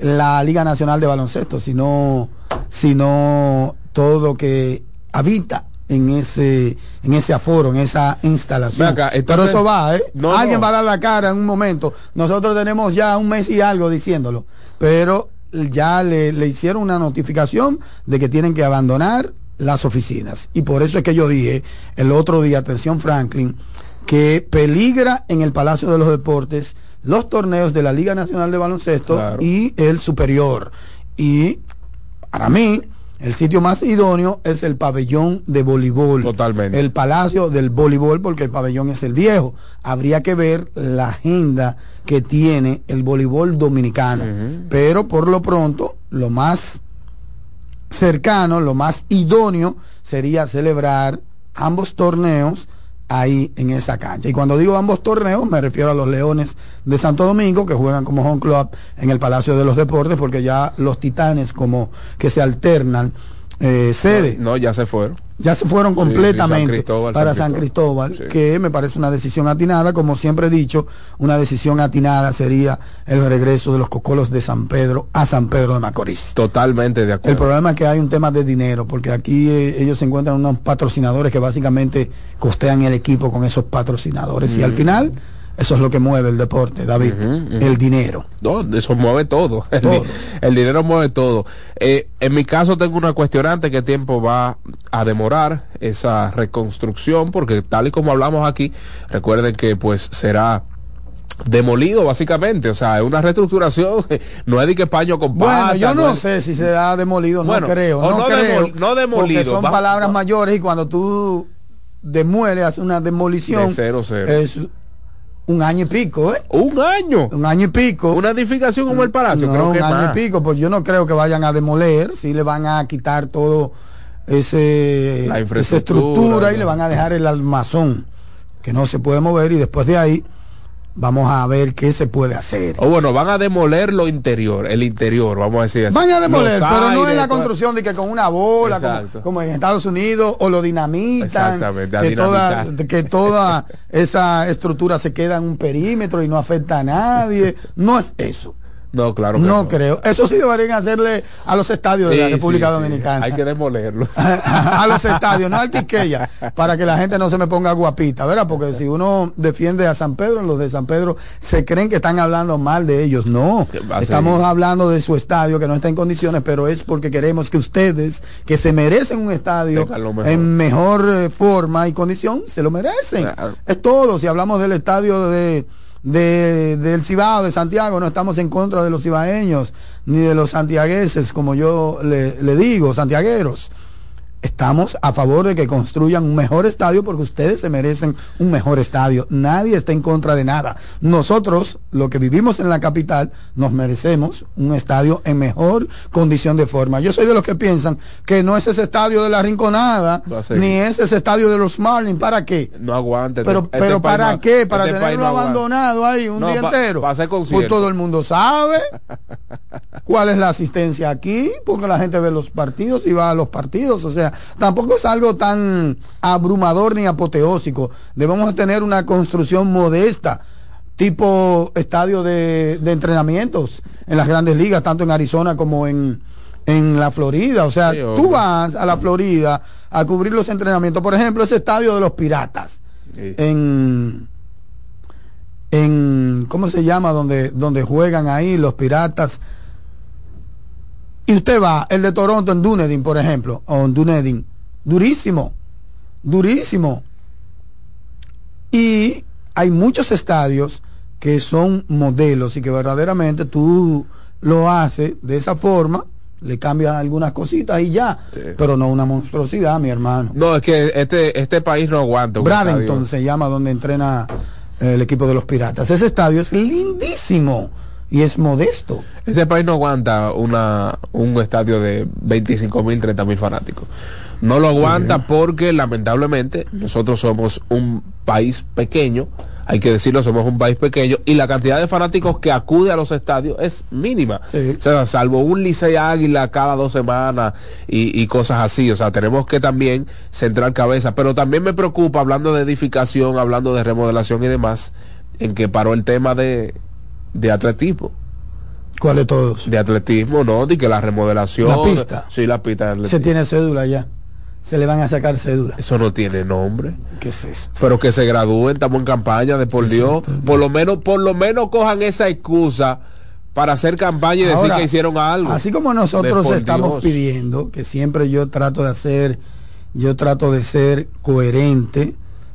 la Liga Nacional de Baloncesto, sino, sino todo lo que habita en ese, en ese aforo, en esa instalación. Acá, Pero entonces- eso va, ¿eh? No, Alguien no. va a dar la cara en un momento. Nosotros tenemos ya un mes y algo diciéndolo, pero ya le, le hicieron una notificación de que tienen que abandonar las oficinas. Y por eso es que yo dije el otro día, atención Franklin, que peligra en el Palacio de los Deportes los torneos de la Liga Nacional de Baloncesto Claro. y el superior. Y para mí, el sitio más idóneo es el pabellón de voleibol. Totalmente. El palacio del voleibol, porque el pabellón es el viejo. Habría que ver la agenda que tiene el voleibol dominicano. Pero por lo pronto, lo más cercano, lo más idóneo sería celebrar ambos torneos ahí en esa cancha. Y cuando digo ambos torneos, me refiero a los Leones de Santo Domingo, que juegan como home club en el Palacio de los Deportes, porque ya los Titanes como que se alternan eh, sede. No, ya se fueron. Ya se fueron Sí, sí, San completamente para San San Cristóbal, Sí. que me parece una decisión atinada. Como siempre he dicho, una decisión atinada sería el regreso de los cocolos de San Pedro a San Pedro de Macorís. Totalmente de acuerdo. El problema es que hay un tema de dinero, porque aquí eh, ellos se encuentran unos patrocinadores que básicamente costean el equipo con esos patrocinadores. Y al final, eso es lo que mueve el deporte, David, el dinero. No, eso mueve todo. El, Todo. el dinero mueve todo. Eh, en mi caso tengo una cuestionante, ¿qué tiempo va a demorar esa reconstrucción? Porque tal y como hablamos aquí, recuerden que pues será demolido básicamente, o sea, es una reestructuración, no es de que paño con Bueno, pata, yo no, es- sé si se ha demolido, Bueno, no creo, no, no creo, demol- no demolido, porque son va- palabras va- mayores y cuando tú demueles, haces una demolición, De cero, cero. es un año y pico, ¿eh? un año, Un año y pico. una edificación como el Palacio, no, creo que un año más. y pico, pues yo no creo que vayan a demoler, sí le van a quitar todo ese La esa estructura y le van a dejar el almazón que no se puede mover y después de ahí vamos a ver qué se puede hacer. O bueno, van a demoler lo interior, el interior, vamos a decir así. Van a demoler, Los pero no en la construcción de que con una bola, como, en Estados Unidos, o lo dinamitan, Exactamente, que toda, que toda esa estructura se queda en un perímetro y no afecta a nadie. No es eso. No, claro que No creo. Eso sí deberían hacerle a los estadios de la República sí, sí. Dominicana. Hay que demolerlos. a los estadios, no al Quiqueya, para que la gente no se me ponga guapita, ¿verdad? Porque si uno defiende a San Pedro, los de San Pedro se creen que están hablando mal de ellos. No, estamos hablando de su estadio que no está en condiciones, pero es porque queremos que ustedes, que se merecen un estadio mejor. en mejor eh, forma y condición, se lo merecen. Claro. Es todo. Si hablamos del estadio de, de- del Cibao, de Santiago, no estamos en contra de los cibaeños, ni de los santiagueses, como yo le, le digo, santiagueros. Estamos a favor de que construyan un mejor estadio porque ustedes se merecen un mejor estadio. Nadie está en contra de nada. Nosotros, lo que vivimos en la capital, nos merecemos un estadio en mejor condición de forma. Yo soy de los que piensan que no es ese estadio de la Rinconada, ni es ese estadio de los Marlins. ¿Para qué? No aguante. Pero, este- pero ¿para no- qué? Para este país tenerlo no abandonado ahí un No, día pa- entero. pa pues todo el mundo sabe cuál es la asistencia aquí, porque la gente ve los partidos y va a los partidos. O sea, tampoco es algo tan abrumador ni apoteósico. Debemos de tener una construcción modesta tipo estadio de, de entrenamientos en las grandes ligas, tanto en Arizona como en, en la Florida. O sea, Sí, tú vas a la Florida a cubrir los entrenamientos. Por ejemplo, ese estadio de los Piratas Sí. en en cómo se llama donde donde juegan ahí los piratas y usted va el de Toronto en Dunedin por ejemplo o en Dunedin durísimo durísimo y hay muchos estadios que son modelos y que verdaderamente tú lo haces de esa forma le cambias algunas cositas y ya Sí. pero no una monstruosidad mi hermano No, es que este, este país no aguanta. Bradenton se llama donde entrena eh, el equipo de los piratas. Ese estadio es lindísimo y es modesto. Este país no aguanta una, un estadio de 25 mil, 30 mil fanáticos. No lo aguanta porque lamentablemente nosotros somos un país pequeño, hay que decirlo, somos un país pequeño y la cantidad de fanáticos que acude a los estadios es mínima. Sí. O sea, salvo un Licey Águila cada dos semanas y, y cosas así. O sea, tenemos que también centrar cabeza. Pero también me preocupa, hablando de edificación, hablando de remodelación y demás, en que paró el tema de, de atletismo ¿Cuál de todos? de atletismo, ¿no? De que la remodelación. La pista. Sí, la pista de Se tiene cédula ya. Se le van a sacar cédula. Eso no tiene nombre. ¿Qué es esto? Pero que se gradúen, estamos en campaña de por Dios. Por lo menos, por lo menos cojan esa excusa para hacer campaña y decir que hicieron algo. Así como nosotros estamos Dios. pidiendo, que siempre yo trato de hacer, yo trato de ser coherente,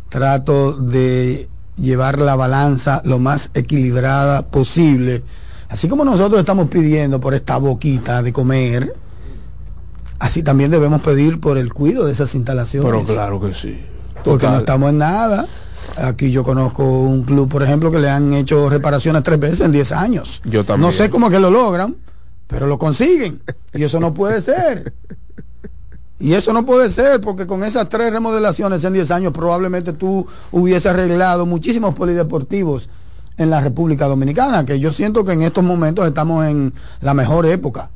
trato de llevar la balanza lo más equilibrada posible. Así como nosotros estamos pidiendo por esta boquita de comer, así también debemos pedir por el cuidado de esas instalaciones. Pero claro que sí. porque no estamos en nada. Aquí yo conozco un club, por ejemplo, que le han hecho reparaciones tres veces en 10 años. Yo también. No sé cómo que lo logran, pero lo consiguen. Y eso no puede ser. Y eso no puede ser, porque con esas tres remodelaciones en 10 años probablemente tú hubieses arreglado muchísimos polideportivos en la República Dominicana, que yo siento que en estos momentos estamos en la mejor época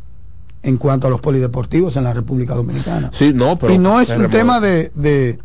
en cuanto a los polideportivos en la República Dominicana. Sí, no, pero y no es un tema de, de,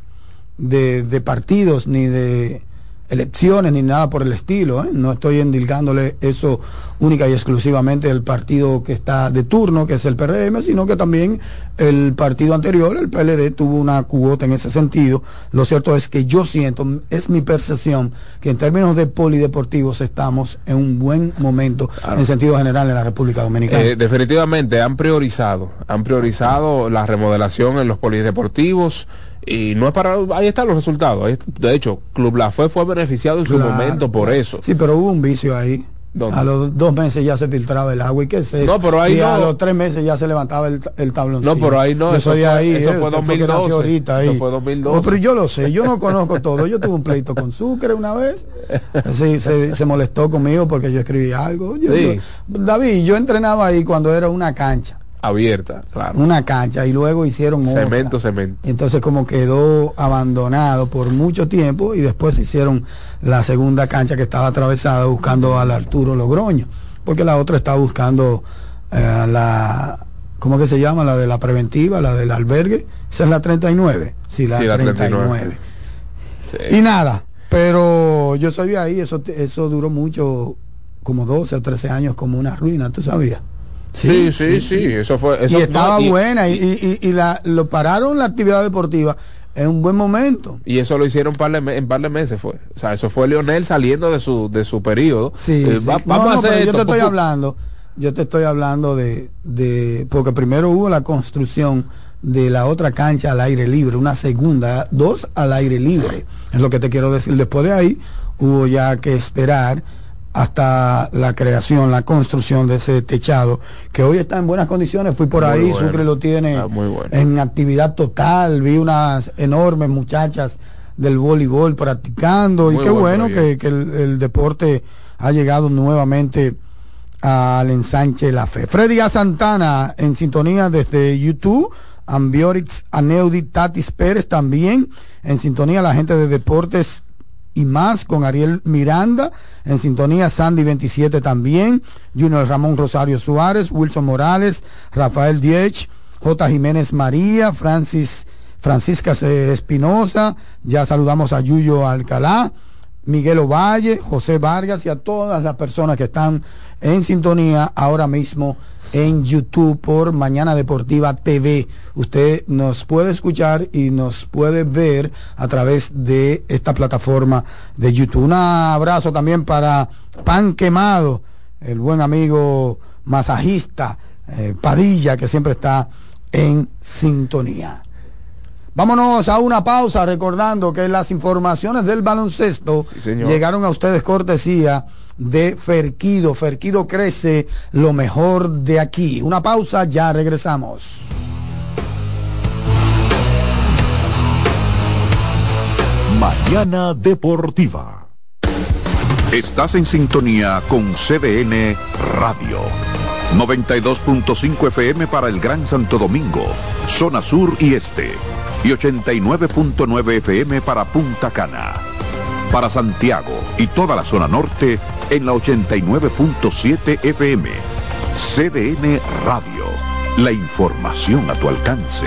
de, de partidos ni de elecciones ni nada por el estilo. ¿eh? No estoy endilgándole eso única y exclusivamente al partido que está de turno, que es el PRM, sino que también el partido anterior, el PLD, tuvo una cuota en ese sentido. Lo cierto es que yo siento, es mi percepción, que en términos de polideportivos estamos en un buen momento Claro. en sentido general en la República Dominicana. Eh, definitivamente han priorizado, han priorizado la remodelación en los polideportivos y no es para ahí están los resultados. De hecho, Club La Fe fue beneficiado en su momento por eso. Sí, pero hubo un vicio ahí. ¿Dónde? A los dos meses ya se filtraba el agua y qué sé. No, pero ahí y a los tres meses ya se levantaba el, el tablón. No, pero ahí no, eso fue- ahí, eso eh, fue usted que nació 2012, ahorita ahí. eso fue 2012. Oh, pero yo lo sé, yo no conozco todo. Yo tuve un pleito con Sucre una vez. Sí, se, se molestó conmigo porque yo escribí algo. Yo- Sí. yo- David, yo entrenaba ahí cuando era una cancha. Abierta, claro. Una cancha y luego hicieron otra. Cemento, cemento. Entonces como quedó abandonado por mucho tiempo y después hicieron la segunda cancha que estaba atravesada buscando al Arturo Logroño, porque la otra estaba buscando eh, la, ¿cómo que se llama? La de la preventiva, la del albergue. Esa es la 39. Sí, la, Sí, la 39. 39. Sí. Y nada, pero yo soy de ahí, eso, eso duró mucho, como 12 o 13 años como una ruina, ¿tú sabías? Sí, sí, sí, eso fue. Eso, y estaba no, y- buena y, y, la, lo pararon la actividad deportiva en un buen momento. Y eso lo hicieron par de en par de meses fue. O sea, eso fue Leonel saliendo de su de su periodo. Sí, Eh, sí. va- No, vamos no, a hacer pero yo te estoy hablando, yo te estoy hablando de, de, porque primero hubo la construcción de la otra cancha al aire libre, una segunda, dos al aire libre, es lo que te quiero decir. Después de ahí hubo ya que esperar hasta la creación, la construcción de ese techado, que hoy está en buenas condiciones. Fui por Muy ahí, bueno. Sucre lo tiene Ah, muy bueno. en actividad total, vi unas enormes muchachas del voleibol practicando y qué buen bueno que el, el deporte ha llegado nuevamente al ensanche La Fe. Freddy A. Santana en sintonía desde YouTube. Ambiorix Aneudi Tatis Pérez también en sintonía la gente de deportes y más con Ariel Miranda en sintonía Sandy 27 también Junior Ramón Rosario Suárez Wilson Morales Rafael Diech J. Jiménez María Francis Francisca Espinosa ya saludamos a Yuyo Alcalá Miguel Ovalle, José Vargas y a todas las personas que están en sintonía ahora mismo en YouTube por Mañana Deportiva TV. Usted nos puede escuchar y nos puede ver a través de esta plataforma de YouTube. Un abrazo también para Pan Quemado, el buen amigo masajista eh, Padilla que siempre está en sintonía. Vámonos a una pausa recordando que las informaciones del baloncesto Sí, llegaron a ustedes cortesía de Ferquido. Ferquido crece lo mejor de aquí. Una pausa, ya regresamos. Mañana Deportiva. Estás en sintonía con CDN Radio. 92.5 FM para el Gran Santo Domingo, zona sur y este. Y 89.9 FM para Punta Cana. Para Santiago y toda la zona norte en la 89.7 FM. CDN Radio. La información a tu alcance.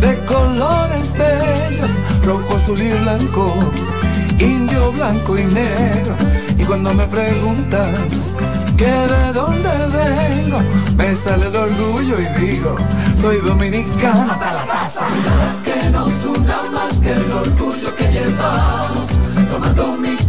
de colores bellos, rojo, azul y blanco, indio, blanco y negro. Y cuando me preguntan que de dónde vengo, me sale el orgullo y digo, soy dominicano hasta la taza. Que nos una más que el orgullo que llevamos,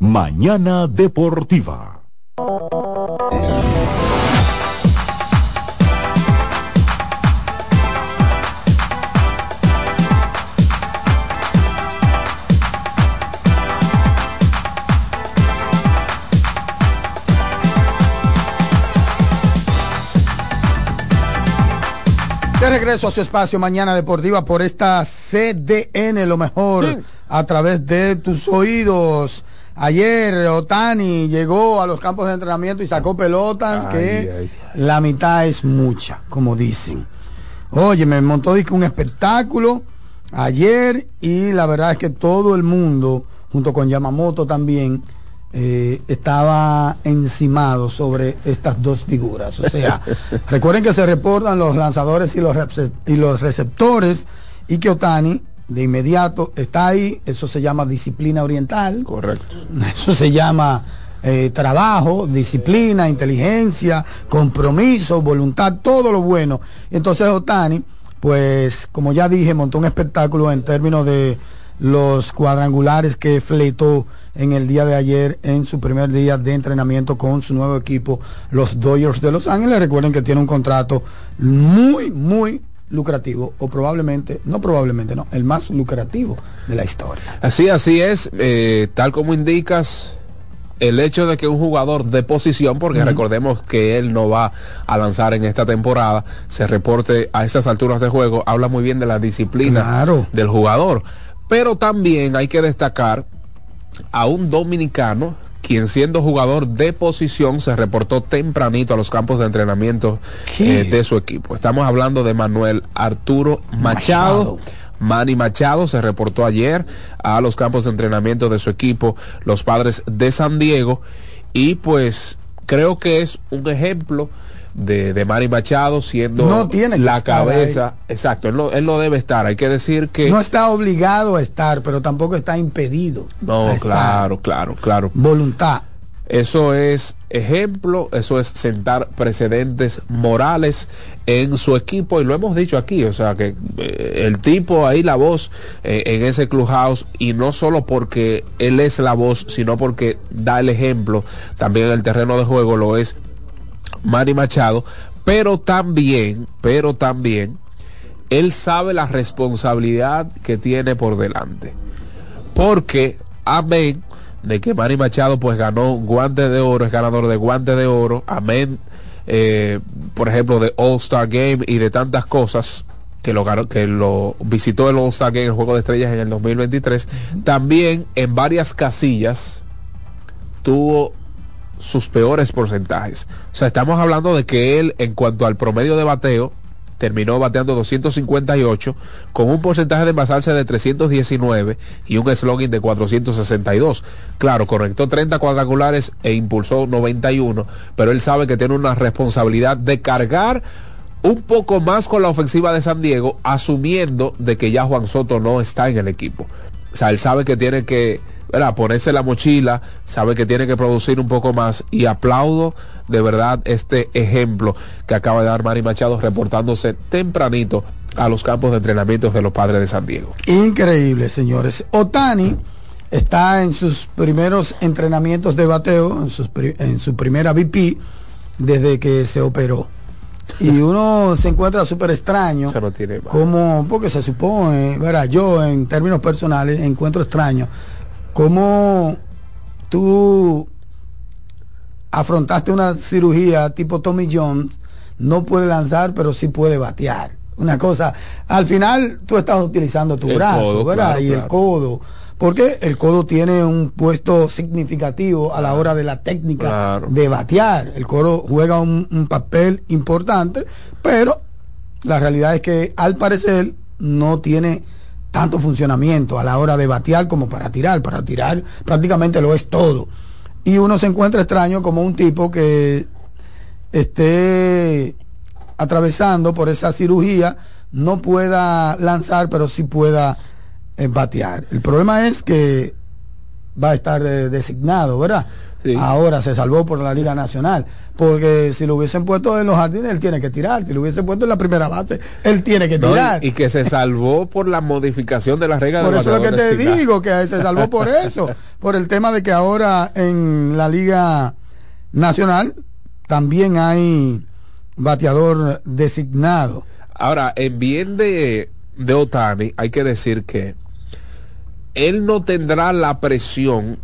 Mañana Deportiva. De regreso a su espacio Mañana Deportiva por esta CDN, lo mejor a través de tus oídos. Ayer Otani llegó a los campos de entrenamiento y sacó pelotas Ay, que ay, la mitad es mucha, como dicen. Oye, me montó un espectáculo ayer y la verdad es que todo el mundo, junto con Yamamoto también, eh, estaba encimado sobre estas dos figuras. O sea, recuerden que se reportan los lanzadores y los, y los receptores y que Otani de inmediato está ahí, eso se llama disciplina oriental. Correcto. Eso se llama eh, trabajo, disciplina, inteligencia, compromiso, voluntad, todo lo bueno. Entonces Otani, pues como ya dije, montó un espectáculo en términos de los cuadrangulares que fletó en el día de ayer en su primer día de entrenamiento con su nuevo equipo, los Dodgers de Los Ángeles. Recuerden que tiene un contrato muy, muy lucrativo, o probablemente, no probablemente, no, el más lucrativo de la historia. Así, así es, eh, tal como indicas, el hecho de que un jugador de posición, porque recordemos que él no va a lanzar en esta temporada, se reporte a estas alturas de juego, habla muy bien de la disciplina del jugador. Pero también hay que destacar a un dominicano quien siendo jugador de posición se reportó tempranito a los campos de entrenamiento eh, de su equipo. Estamos hablando de Manuel Arturo Machado. Manny Machado se reportó ayer a los campos de entrenamiento de su equipo, los padres de San Diego, y pues creo que es un ejemplo de, de Manny Machado siendo No tiene la cabeza, exacto, él no, él no debe estar, hay que decir que... No está obligado a estar, pero tampoco está impedido. No, estar. claro, claro, claro. Voluntad. Eso es ejemplo, eso es sentar precedentes morales en su equipo y lo hemos dicho aquí, o sea que eh, el tipo ahí la voz eh, en ese clubhouse y no solo porque él es la voz, sino porque da el ejemplo, también en el terreno de juego lo es Manny Machado, pero también, pero también él sabe la responsabilidad que tiene por delante. Porque, amén, de que Manny Machado pues ganó guante de oro, es ganador de guante de oro, amén, eh, por ejemplo, de All Star Game y de tantas cosas que lo, ganó- que lo visitó el All Star Game, el Juego de Estrellas en el 2023, también en varias casillas tuvo sus peores porcentajes. O sea, estamos hablando de que él, en cuanto al promedio de bateo, terminó bateando 258 con un porcentaje de envasarse de 319 y un slogan de 462. Claro, conectó 30 cuadrangulares e impulsó 91, pero él sabe que tiene una responsabilidad de cargar un poco más con la ofensiva de San Diego, asumiendo de que ya Juan Soto no está en el equipo. O sea, él sabe que tiene que ¿verdad? ponerse la mochila, sabe que tiene que producir un poco más y aplaudo de verdad este ejemplo que acaba de dar Mari Machado reportándose tempranito a los campos de entrenamiento de los padres de San Diego. Increíble, señores. Otani está en sus primeros entrenamientos de bateo, en, sus pri- en su primera VP, desde que se operó. Y uno se encuentra súper extraño. Eso no tiene como, porque se supone, verá, yo en términos personales encuentro extraño cómo tú afrontaste una cirugía tipo Tommy Jones, no puede lanzar, pero sí puede batear. Una cosa, al final tú estás utilizando tu El brazo, codo, ¿verdad? claro, y el codo. Porque el codo tiene un puesto significativo a la hora de la técnica Claro. de batear. El codo juega un, un papel importante, pero la realidad es que al parecer no tiene tanto funcionamiento a la hora de batear como para tirar. Para tirar prácticamente lo es todo. Y uno se encuentra extraño como un tipo que esté atravesando por esa cirugía, no pueda lanzar, pero sí pueda eh, batear. El problema es que va a estar eh, designado, ¿verdad? Ahora se salvó por la Liga Nacional, porque si lo hubiesen puesto en los jardines, él tiene que tirar. Si lo hubiesen puesto en la primera base, él tiene que No, tirar. y, y que se salvó por la modificación de las reglas Por del eso es lo que te digo, que se salvó por eso, por el tema de que ahora en la Liga Nacional también hay bateador designado. Ahora, en bien de, de Otani, hay que decir que él no tendrá la presión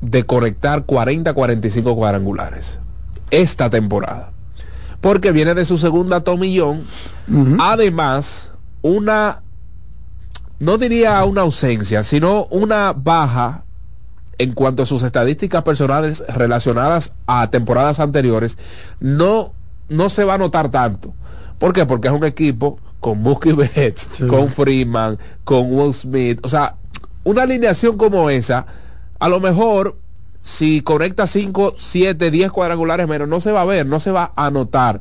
de conectar 40-45 cuadrangulares esta temporada. Porque viene de su segunda tomillón. Además, una, no diría una ausencia, sino una baja en cuanto a sus estadísticas personales relacionadas a temporadas anteriores, no, no se va a notar tanto. ¿Por qué? Porque es un equipo con Mookie Betts, con Freeman, con Will Smith. O sea, una alineación como esa, a lo mejor si conecta 5, 7, 10 cuadrangulares menos, no se va a ver, no se va a notar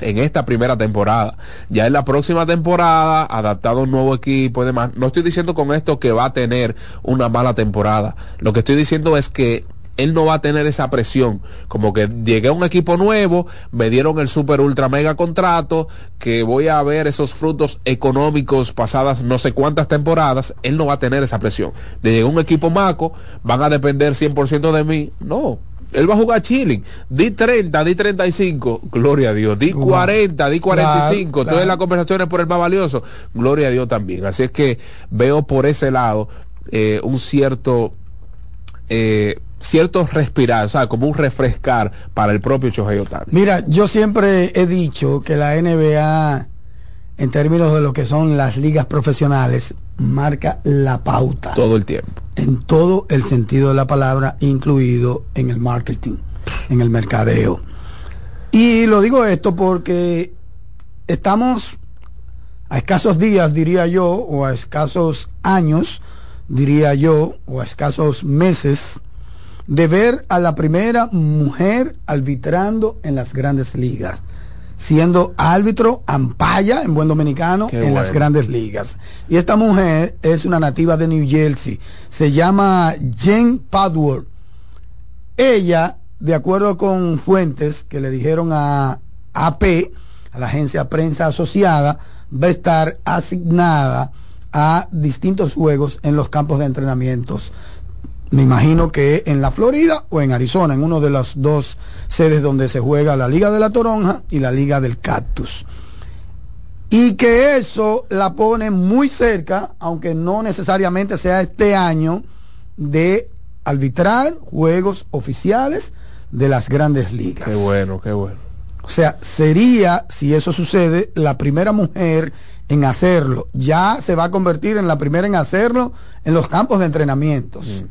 en esta primera temporada. Ya en la próxima temporada, adaptado a un nuevo equipo y demás, no estoy diciendo con esto que va a tener una mala temporada. Lo que estoy diciendo es que él no va a tener esa presión. Como que llegué a un equipo nuevo, me dieron el super ultra mega contrato, que voy a ver esos frutos económicos pasadas no sé cuántas temporadas. Él no va a tener esa presión. De llegar a un equipo maco, van a depender 100% de mí. No. Él va a jugar chilling. Di 30, di 35. Gloria a Dios. Di 40, di 45. Claro, Todas las conversaciones por el más valioso. Gloria a Dios también. Así es que veo por ese lado eh, un cierto eh, cierto respirar, o sea, como un refrescar para el propio Shohei Otani. Mira, yo siempre he dicho que la NBA, en términos de lo que son las ligas profesionales, marca la pauta. Todo el tiempo. En todo el sentido de la palabra, incluido en el marketing, en el mercadeo. Y lo digo esto porque estamos a escasos días, diría yo, o a escasos años, diría yo, o a escasos meses, de ver a la primera mujer arbitrando en las grandes ligas, siendo árbitro ampaya en buen dominicano Qué en bueno. las grandes ligas. Y esta mujer es una nativa de New Jersey, se llama Jen Padworth. Ella, de acuerdo con fuentes que le dijeron a AP, a la agencia prensa asociada, va a estar asignada a distintos juegos en los campos de entrenamientos. Me imagino que en la Florida o en Arizona, en uno de las dos sedes donde se juega la Liga de la Toronja y la Liga del Cactus. Y que eso la pone muy cerca, aunque no necesariamente sea este año, de arbitrar juegos oficiales de las grandes ligas. Qué bueno, qué bueno. O sea, sería, si eso sucede, la primera mujer en hacerlo. Ya se va a convertir en la primera en hacerlo en los campos de entrenamientos.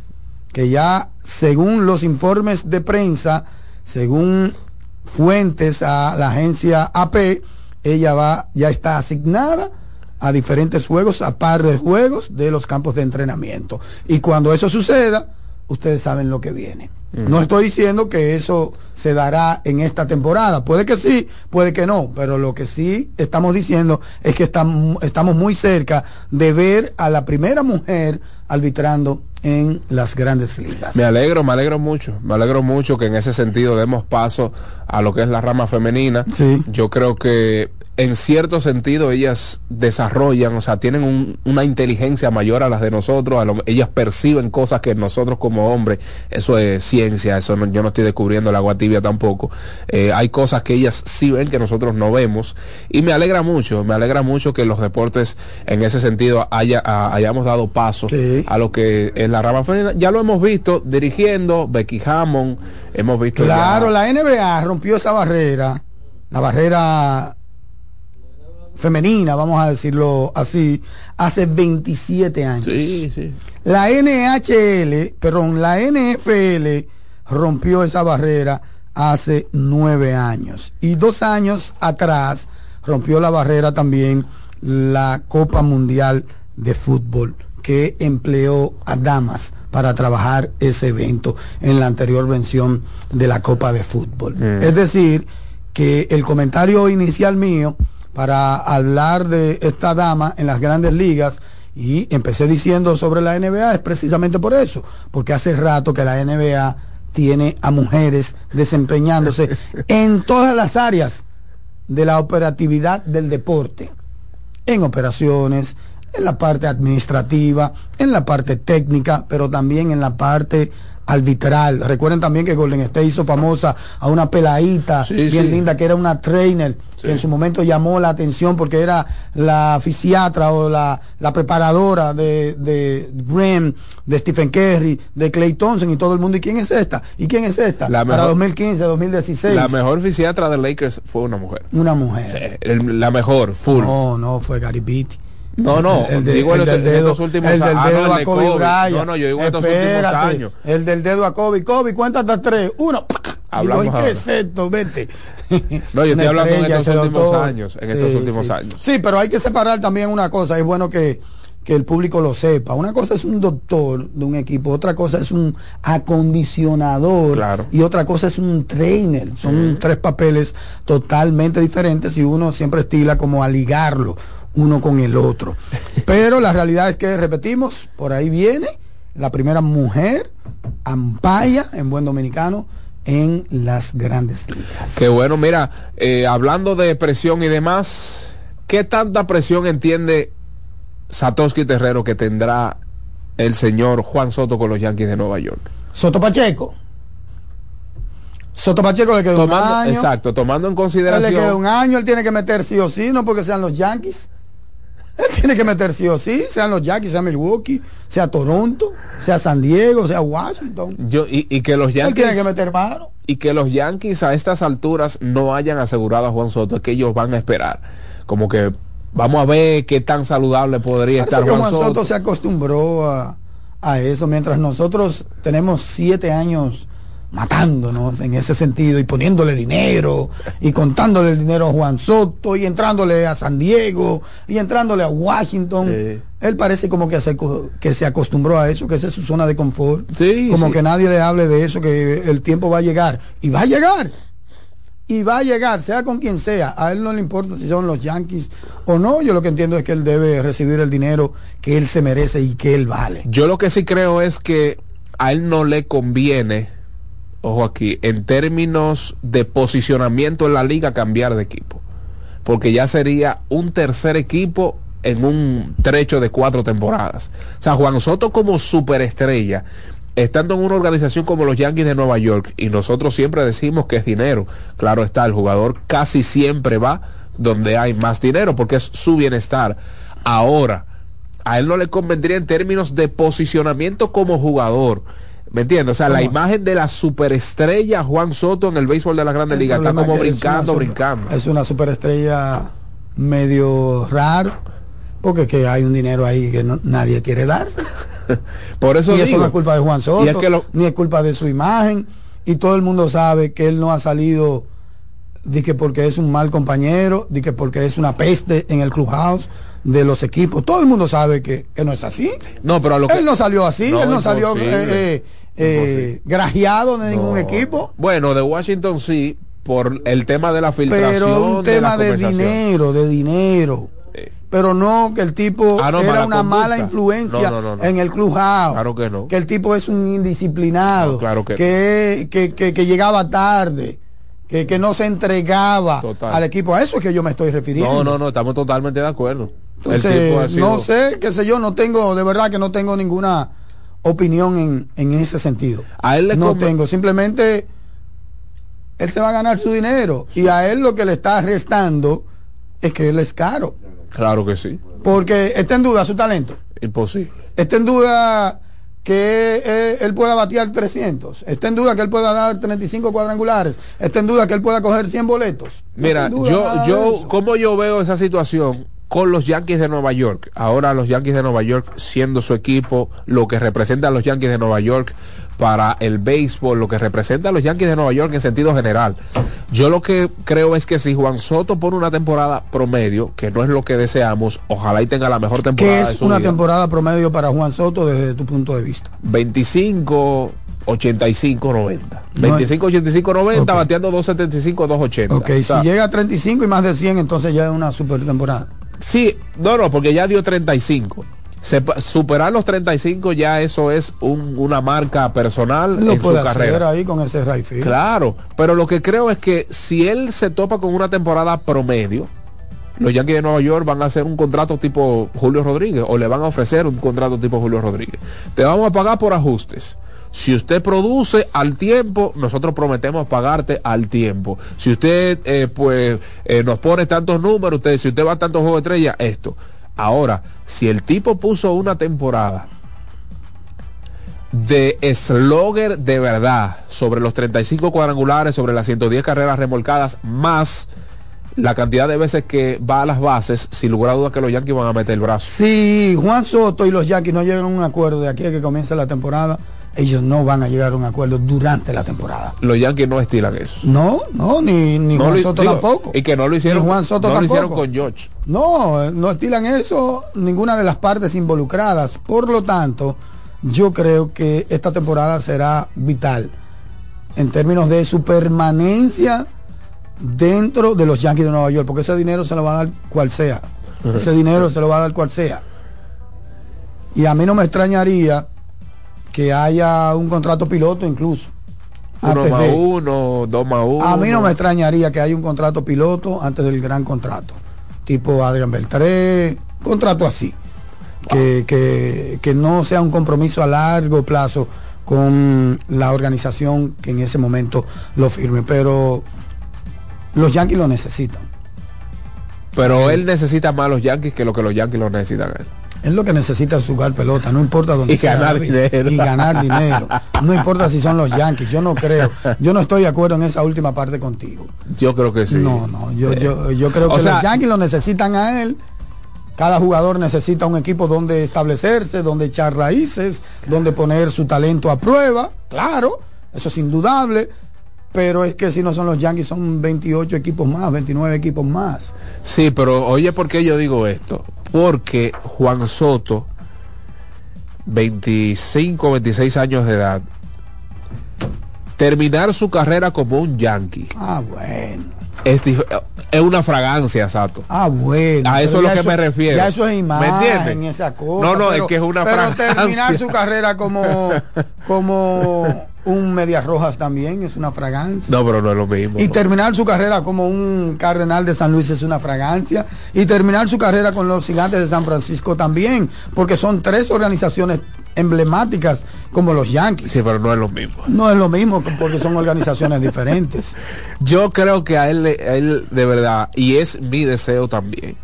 Que ya, según los informes de prensa, según fuentes a la agencia AP, ella va, ya está asignada a diferentes juegos, a par de juegos de los campos de entrenamiento. Y cuando eso suceda, ustedes saben lo que viene. No estoy diciendo que eso se dará en esta temporada. Puede que sí, puede que no, pero lo que sí estamos diciendo es que estamos, estamos muy cerca de ver a la primera mujer arbitrando en las grandes ligas. Me alegro, me alegro mucho, me alegro mucho que en ese sentido demos paso a lo que es la rama femenina. Yo creo que en cierto sentido ellas desarrollan, o sea, tienen un- una inteligencia mayor a las de nosotros, a lo- ellas perciben cosas que nosotros como hombres, eso es ciencia, eso no- yo no estoy descubriendo el agua tibia tampoco, Eh, hay cosas que ellas sí ven que nosotros no vemos y me alegra mucho, me alegra mucho que los deportes en ese sentido haya, a- hayamos dado paso a lo que es la rama femenina, ya lo hemos visto dirigiendo Becky Hammond, hemos visto Claro, ya- la NBA rompió esa barrera, la barrera femenina, vamos a decirlo así, hace 27 años. Sí, sí. La NHL, perdón, la NFL rompió esa barrera hace nueve años. Y dos años atrás rompió la barrera también la Copa Mundial de Fútbol, que empleó a damas para trabajar ese evento en la anterior versión de la Copa de Fútbol. Es decir, que el comentario inicial mío para hablar de esta dama en las grandes ligas. Y empecé diciendo sobre la NBA es precisamente por eso, porque hace rato que la NBA tiene a mujeres desempeñándose en todas las áreas de la operatividad del deporte, en operaciones, en la parte administrativa, en la parte técnica, pero también en la parte arbitral. Recuerden también que Golden State hizo famosa a una peladita bien sí. linda que era una trainer que en su momento llamó la atención porque era la fisiatra o la, la preparadora de, de Graham, de Stephen Curry, de Clay Thompson y todo el mundo. ¿Y quién es esta? ¿Y quién es esta? La Para mejor- 2015, 2016. La mejor fisiatra de Lakers fue una mujer. Una mujer. La mejor, full. No, no, fue Gary Beatty. No, no, El, de- digo el en, del dedo, estos últimos el del dedo a Kobe Kobe. Bryant. No, no, yo digo en estos últimos Espérate, años. El del dedo a Kobe. Kobe, cuenta hasta tres. Uno. Hablamos Digo, ¿y ahora. qué es esto? Vete. No, yo estoy hablando en estos últimos doctor. años, en Sí, estos últimos sí. años. Sí, pero hay que separar también una cosa. Es bueno que, que el público lo sepa. Una cosa es un doctor de un equipo, otra cosa es un acondicionador y otra cosa es un trainer. Son tres papeles totalmente diferentes y uno siempre estila como a ligarlo uno con el otro. Pero la realidad es que, repetimos, por ahí viene la primera mujer ampaya en buen dominicano en las grandes ligas. Qué bueno, mira, eh, hablando de presión y demás, ¿qué tanta presión entiende Satoshi Terrero que tendrá el señor Juan Soto con los Yankees de Nueva York? Soto Pacheco. Soto Pacheco le quedó Tomando, un año. exacto, tomando en Él le queda consideración un año, él tiene que meter sí o sí, no porque sean los Yankees. Él tiene que meter sí o sí, sean los Yankees, sea Milwaukee, sea Toronto, sea San Diego, sea Washington. Yo, y, y que los Él Yankees tiene que meter mano. y que los Yankees a estas alturas no hayan asegurado a Juan Soto, que ellos van a esperar. Como que vamos a ver qué tan saludable podría Parece estar que Juan, Juan Soto. Soto se acostumbró a, a eso, mientras nosotros tenemos siete años matándonos en ese sentido y poniéndole dinero y contándole el dinero a Juan Soto y entrándole a San Diego y entrándole a Washington. Sí. Él parece como que se, que se acostumbró a eso, que esa es su zona de confort. Sí, como sí. que nadie le hable de eso, que el tiempo va a llegar. Y va a llegar. Y va a llegar, sea con quien sea. A él no le importa si son los Yankees o no. Yo lo que entiendo es que él debe recibir el dinero que él se merece y que él vale. Yo lo que sí creo es que a él no le conviene, ojo aquí, en términos de posicionamiento en la liga cambiar de equipo. Porque ya sería un tercer equipo en un trecho de cuatro temporadas. O sea, Juan Soto como superestrella, estando en una organización como los Yankees de Nueva York, y nosotros siempre decimos que es dinero, claro está, el jugador casi siempre va donde hay más dinero, porque es su bienestar. Ahora, a él no le convendría en términos de posicionamiento como jugador. ¿Me entiendes? O sea, la imagen de la superestrella Juan Soto en el béisbol de las grandes ligas está como es brincando, brincando. Es una superestrella medio raro, porque que hay un dinero ahí que no- nadie quiere darse. Por eso y eso no es culpa de Juan Soto, y es que lo- ni es culpa de su imagen. Y todo el mundo sabe que él no ha salido de que porque es un mal compañero, de que porque es una peste en el clubhouse de los equipos. Todo el mundo sabe que, que no es así. No, pero a lo que... Él no salió así, No, él no salió eh, eh, eh, grajeado de ningún No. equipo. Bueno, de Washington sí, por el tema de la filtración. Pero un tema de, dinero, de dinero. Pero no que el tipo Ah, no, era mala una conducta. mala influencia No, no, no, no. en el clubhouse. Claro que no. Que el tipo es un indisciplinado. No, claro que que, que, que- que llegaba tarde. Que, que no se entregaba Total. al equipo. A eso es que yo me estoy refiriendo. No, no, no, estamos totalmente de acuerdo. Entonces, sido- no sé, qué sé yo, no tengo, de verdad que no tengo ninguna opinión en, en ese sentido. A él le no tengo, simplemente él se va a ganar su dinero y a él lo que le está restando es que él es caro, Claro que sí. porque está en duda su talento, Imposible. está en duda que eh, él pueda batear 300, está en duda que él pueda dar 35 cuadrangulares, está en duda que él pueda coger 100 boletos. Mira, yo, yo, como yo veo esa situación con los Yankees de Nueva York, ahora los Yankees de Nueva York siendo su equipo, lo que representa a los Yankees de Nueva York para el béisbol, lo que representa a los Yankees de Nueva York en sentido general. Yo lo que creo es que si Juan Soto pone una temporada promedio, que no es lo que deseamos, ojalá y tenga la mejor temporada ¿Qué de es su una vida. temporada promedio para Juan Soto desde tu punto de vista? 25 85 90. No 25 85 90 Ok. bateando 275 280. Ok, O sea, si llega a 35 y más de 100, entonces ya es una super temporada. Sí, no, no, porque ya dio 35. Se superar los 35 ya eso es un- una marca personal Lo en su puede hacer carrera. ahí con ese. Claro, pero lo que creo es que si él se topa con una temporada promedio, los Yankees de Nueva York van a hacer un contrato tipo Julio Rodríguez o le van a ofrecer un contrato tipo Julio Rodríguez. Te vamos a pagar por ajustes. Si usted produce al tiempo, nosotros prometemos pagarte al tiempo. Si usted eh, pues eh, nos pone tantos números, usted, si usted va a tantos juegos de estrella, esto. Ahora, si el tipo puso una temporada de slogger de verdad sobre los 35 cuadrangulares, sobre las 110 carreras remolcadas, más la cantidad de veces que va a las bases, sin lugar a dudas que los Yankees van a meter el brazo. Si Juan Soto y los Yankees no llegan a un acuerdo de aquí a que comience la temporada, ellos no van a llegar a un acuerdo durante la temporada. Los Yankees no estilan eso. No, no, ni, ni No Juan lo- Soto digo, tampoco. Y que no lo hicieron, Ni Juan Soto no lo hicieron con George. No, no estilan eso ninguna de las partes involucradas. Por lo tanto, yo creo que esta temporada será vital en términos de su permanencia dentro de los Yankees de Nueva York, porque ese dinero se lo va a dar cual sea. Ese dinero se lo va a dar cual sea. Y a mí no me extrañaría que haya un contrato piloto incluso. Uno más de- uno, dos más uno. a mí no me extrañaría que haya un contrato piloto antes del gran contrato. Tipo Adrián Beltré, contrato así. Que, que- que no sea un compromiso a largo plazo con la organización que en ese momento lo firme. Pero los Yankees lo necesitan. Pero él necesita más los Yankees que lo que los Yankees lo necesitan Él lo que necesita es jugar pelota, no importa dónde Y sea. ganar dinero. Y ganar dinero. No importa si son los Yankees, yo no creo. Yo no estoy de acuerdo en esa última parte contigo. Yo creo que sí. No, no, yo, yo, yo creo o que sea- los Yankees lo necesitan a él. Cada jugador necesita un equipo donde establecerse, donde echar raíces, donde poner su talento a prueba. Claro, eso es indudable. Pero es que si no son los Yankees, son 28 equipos más, 29 equipos más. Sí, pero oye, ¿por qué yo digo esto? Porque Juan Soto, 25, 26 años de edad, terminar su carrera como un yankee Ah, bueno. es, es una fragancia, Sato. Ah, bueno. A eso pero es lo que me refiero. Ya eso es imagen, ¿Me entiendes? esa cosa. No, no, pero- es que es una Pero fragancia. terminar su carrera como, como un Medias Rojas también es una fragancia. No, pero no es lo mismo. Y terminar su carrera como un Cardenal de San Luis es una fragancia. Y terminar su carrera con los Gigantes de San Francisco también. Porque son tres organizaciones emblemáticas como los Yankees. Sí, pero no es lo mismo. No es lo mismo porque son organizaciones diferentes. Yo creo que a él, a él de verdad, y es mi deseo también,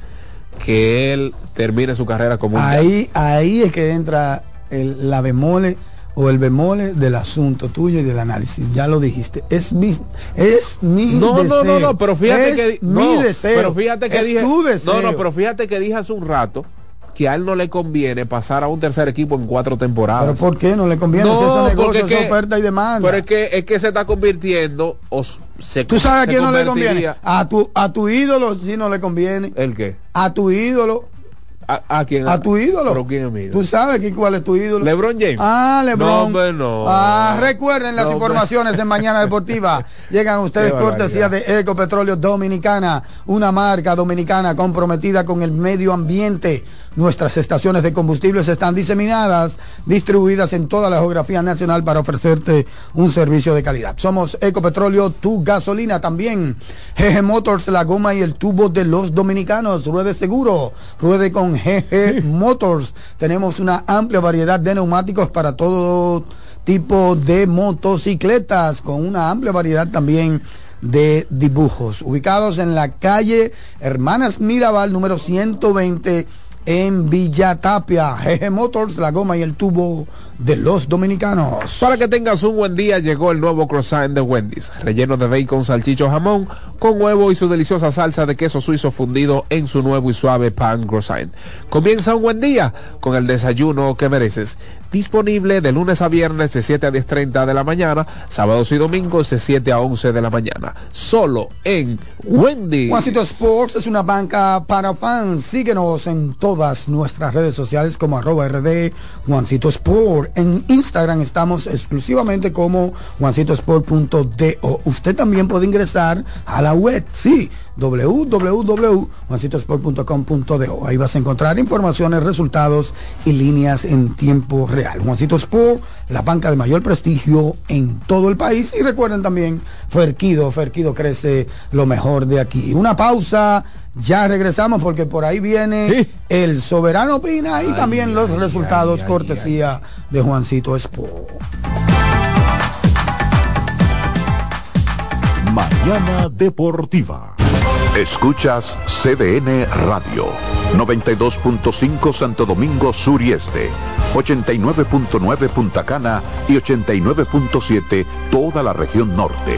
que él termine su carrera como un yankee. Ahí, ahí es que entra el- la bemole o el bemole del asunto tuyo y del análisis. Ya lo dijiste. Es mi, es mi No, deseo. no, no, no, pero fíjate Es que mi no, deseo. Pero fíjate que Es dije, tu deseo. no, no, pero fíjate que dije hace un rato que a él no le conviene pasar a un tercer equipo en cuatro temporadas. Pero ¿por qué no le conviene? No, si eso es porque negocio, es es que- oferta y demanda. Pero es que es que se está convirtiendo o se ¿Tú sabes a quién no le conviene? A tu, a tu ídolo sí no le conviene. ¿El qué? A tu ídolo. ¿A, a quién? A tu ídolo. ¿Pero quién es mi ídolo? ¿Tú sabes que- cuál es tu ídolo? LeBron James. Ah, No, LeBron. hombre, no. Ah, recuerden las No, informaciones en Mañana Deportiva. Llegan ustedes cortesía de Ecopetróleo Dominicana, una marca dominicana comprometida con el medio ambiente. Nuestras estaciones de combustibles están diseminadas, distribuidas en toda la geografía nacional para ofrecerte un servicio de calidad. Somos Ecopetróleo, tu gasolina también. GG Motors, la goma y el tubo de los dominicanos. Ruede seguro, ruede con GG Motors. Tenemos una amplia variedad de neumáticos para todo tipo de motocicletas, con una amplia variedad también de dibujos. Ubicados en la calle Hermanas Mirabal, número 120 en Villa Tapia. GG Motors, la goma y el tubo de los dominicanos. Para que tengas un buen día, llegó el nuevo croissant de Wendy's, relleno de bacon, salchicho, jamón, con huevo y su deliciosa salsa de queso suizo fundido en su nuevo y suave pan croissant. Comienza un buen día con el desayuno que mereces. Disponible de lunes a viernes de 7 a 10.30 de la mañana, sábados y domingos de 7 a 11 de la mañana. Solo en Wendy's. Juancito Sports es una banca para fans. Síguenos en todas nuestras redes sociales como arroba rd Juancito Sport. En Instagram estamos exclusivamente como juancitosport.do. Usted también puede ingresar a la web, sí, www.juancitosport.com.do. Ahí vas a encontrar informaciones, resultados y líneas en tiempo real. Juancito Sport, la banca de mayor prestigio en todo el país. Y recuerden también, Ferquido, Ferquido crece lo mejor de aquí. Una pausa, ya regresamos porque por ahí viene el Soberano Opina y también los resultados cortesía de Juancito Sport. Mañana Deportiva. Escuchas CDN Radio. 92.5 Santo Domingo Sur y Este. 89.9 Punta Cana y 89.7 toda la región norte.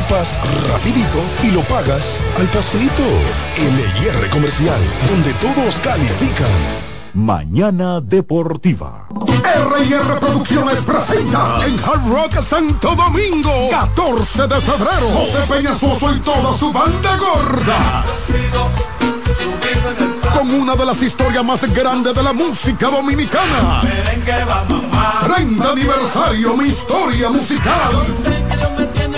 equipas rapidito y lo pagas al pasito. LIR Comercial, donde todos califican. Mañana Deportiva. R&R Producciones presenta en Hard Rock Santo Domingo, 14 de febrero, José Peñasoso y toda su banda gorda. Con una de las historias más grandes de la música dominicana. 30 aniversario, mi historia musical.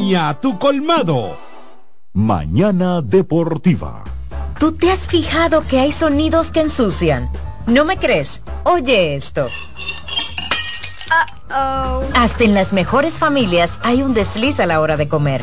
a tu colmado. Mañana Deportiva. ¿Tú te has fijado que hay sonidos que ensucian? ¿No me crees? Oye esto. Hasta en las mejores familias hay un desliz a la hora de comer.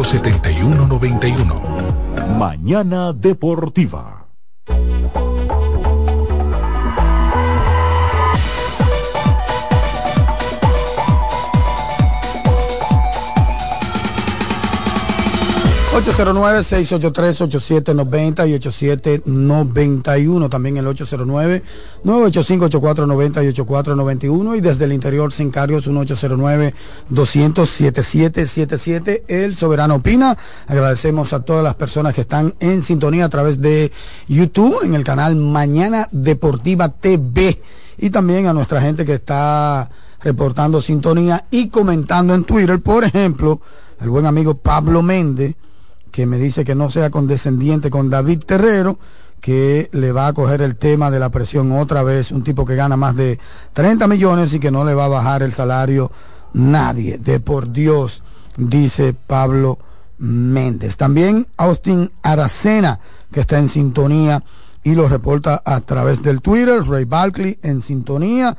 7191. Mañana Deportiva. ...809-683-8790 y 8791... ...también el 809-985-8490 y 8491... ...y desde el interior sin cargos... ...1-809-200-7777... ...el Soberano Opina... ...agradecemos a todas las personas que están en sintonía... ...a través de YouTube... ...en el canal Mañana Deportiva TV... ...y también a nuestra gente que está... ...reportando sintonía y comentando en Twitter... ...por ejemplo... ...el buen amigo Pablo Méndez que me dice que no sea condescendiente con David Terrero, que le va a coger el tema de la presión otra vez, un tipo que gana más de 30 millones y que no le va a bajar el salario nadie, de por Dios, dice Pablo Méndez. También Austin Aracena, que está en sintonía y lo reporta a través del Twitter, Ray Barkley en sintonía,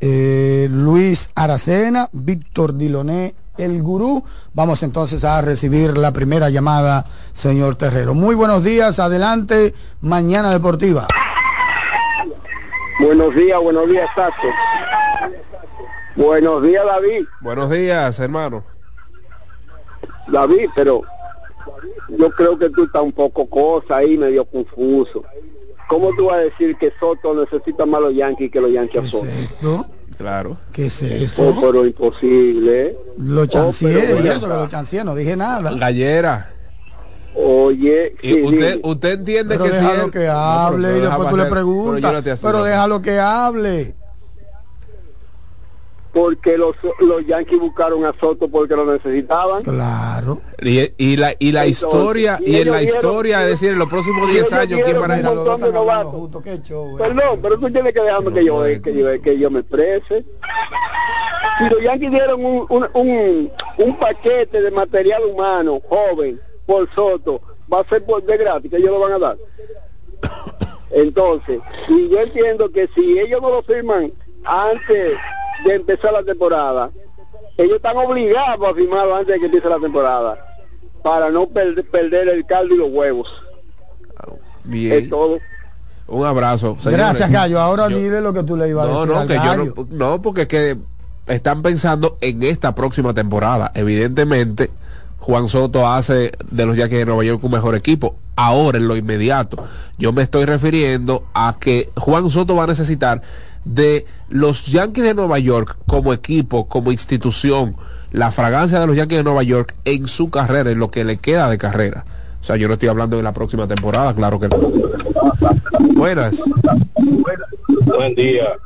eh, Luis Aracena, Víctor Diloné el gurú. Vamos entonces a recibir la primera llamada, señor Terrero. Muy buenos días, adelante, Mañana Deportiva. Buenos días, buenos días, Tato. Buenos días, David. Buenos días, hermano. David, pero yo creo que tú estás un poco cosa ahí, medio confuso. ¿Cómo tú vas a decir que Soto necesita más los Yankees que los Yankees a Soto? Claro. ¿Qué es Oh, esto? pero imposible. Lo Oh, chancié, pero y ven eso lo chancié, no dije nada. Gallera. Oye, Y sí, usted, dime. usted entiende Pero que si déjalo él- que No, pero- hable pero y después tú le hacer- pero yo preguntas. Pero, aseguro. déjalo que hable. Porque los, los Yankees buscaron a Soto porque lo necesitaban. Claro. Y, y la, y la Entonces, historia, y y en la historia, es decir, en los próximos y 10 ellos años, ¿quién va a novatos. Perdón, pero tú tienes que dejarme que yo, que yo, que yo me exprese. Si los Yankees dieron un, un, un, un paquete de material humano joven por Soto, va a ser por de gratis que ellos lo van a dar. Entonces, y yo entiendo que si ellos no lo firman antes de empezar la temporada, ellos están obligados a firmarlo antes de que empiece la temporada para no per- perder el caldo y los huevos. Bien. Es todo. Un abrazo. señores. Gracias, Gallo. Ahora Yo- dile lo que tú le ibas a No, decir. no, al que yo no, no, porque es que están pensando en esta próxima temporada. Evidentemente, Juan Soto hace de los Yankees de Nueva York un mejor equipo. Ahora, en lo inmediato, yo me estoy refiriendo a que Juan Soto va a necesitar de los Yankees de Nueva York como equipo, como institución, la fragancia de los Yankees de Nueva York en su carrera, en lo que le queda de carrera. O sea, yo no estoy hablando de la próxima temporada, claro que no. Buenas. Buen día.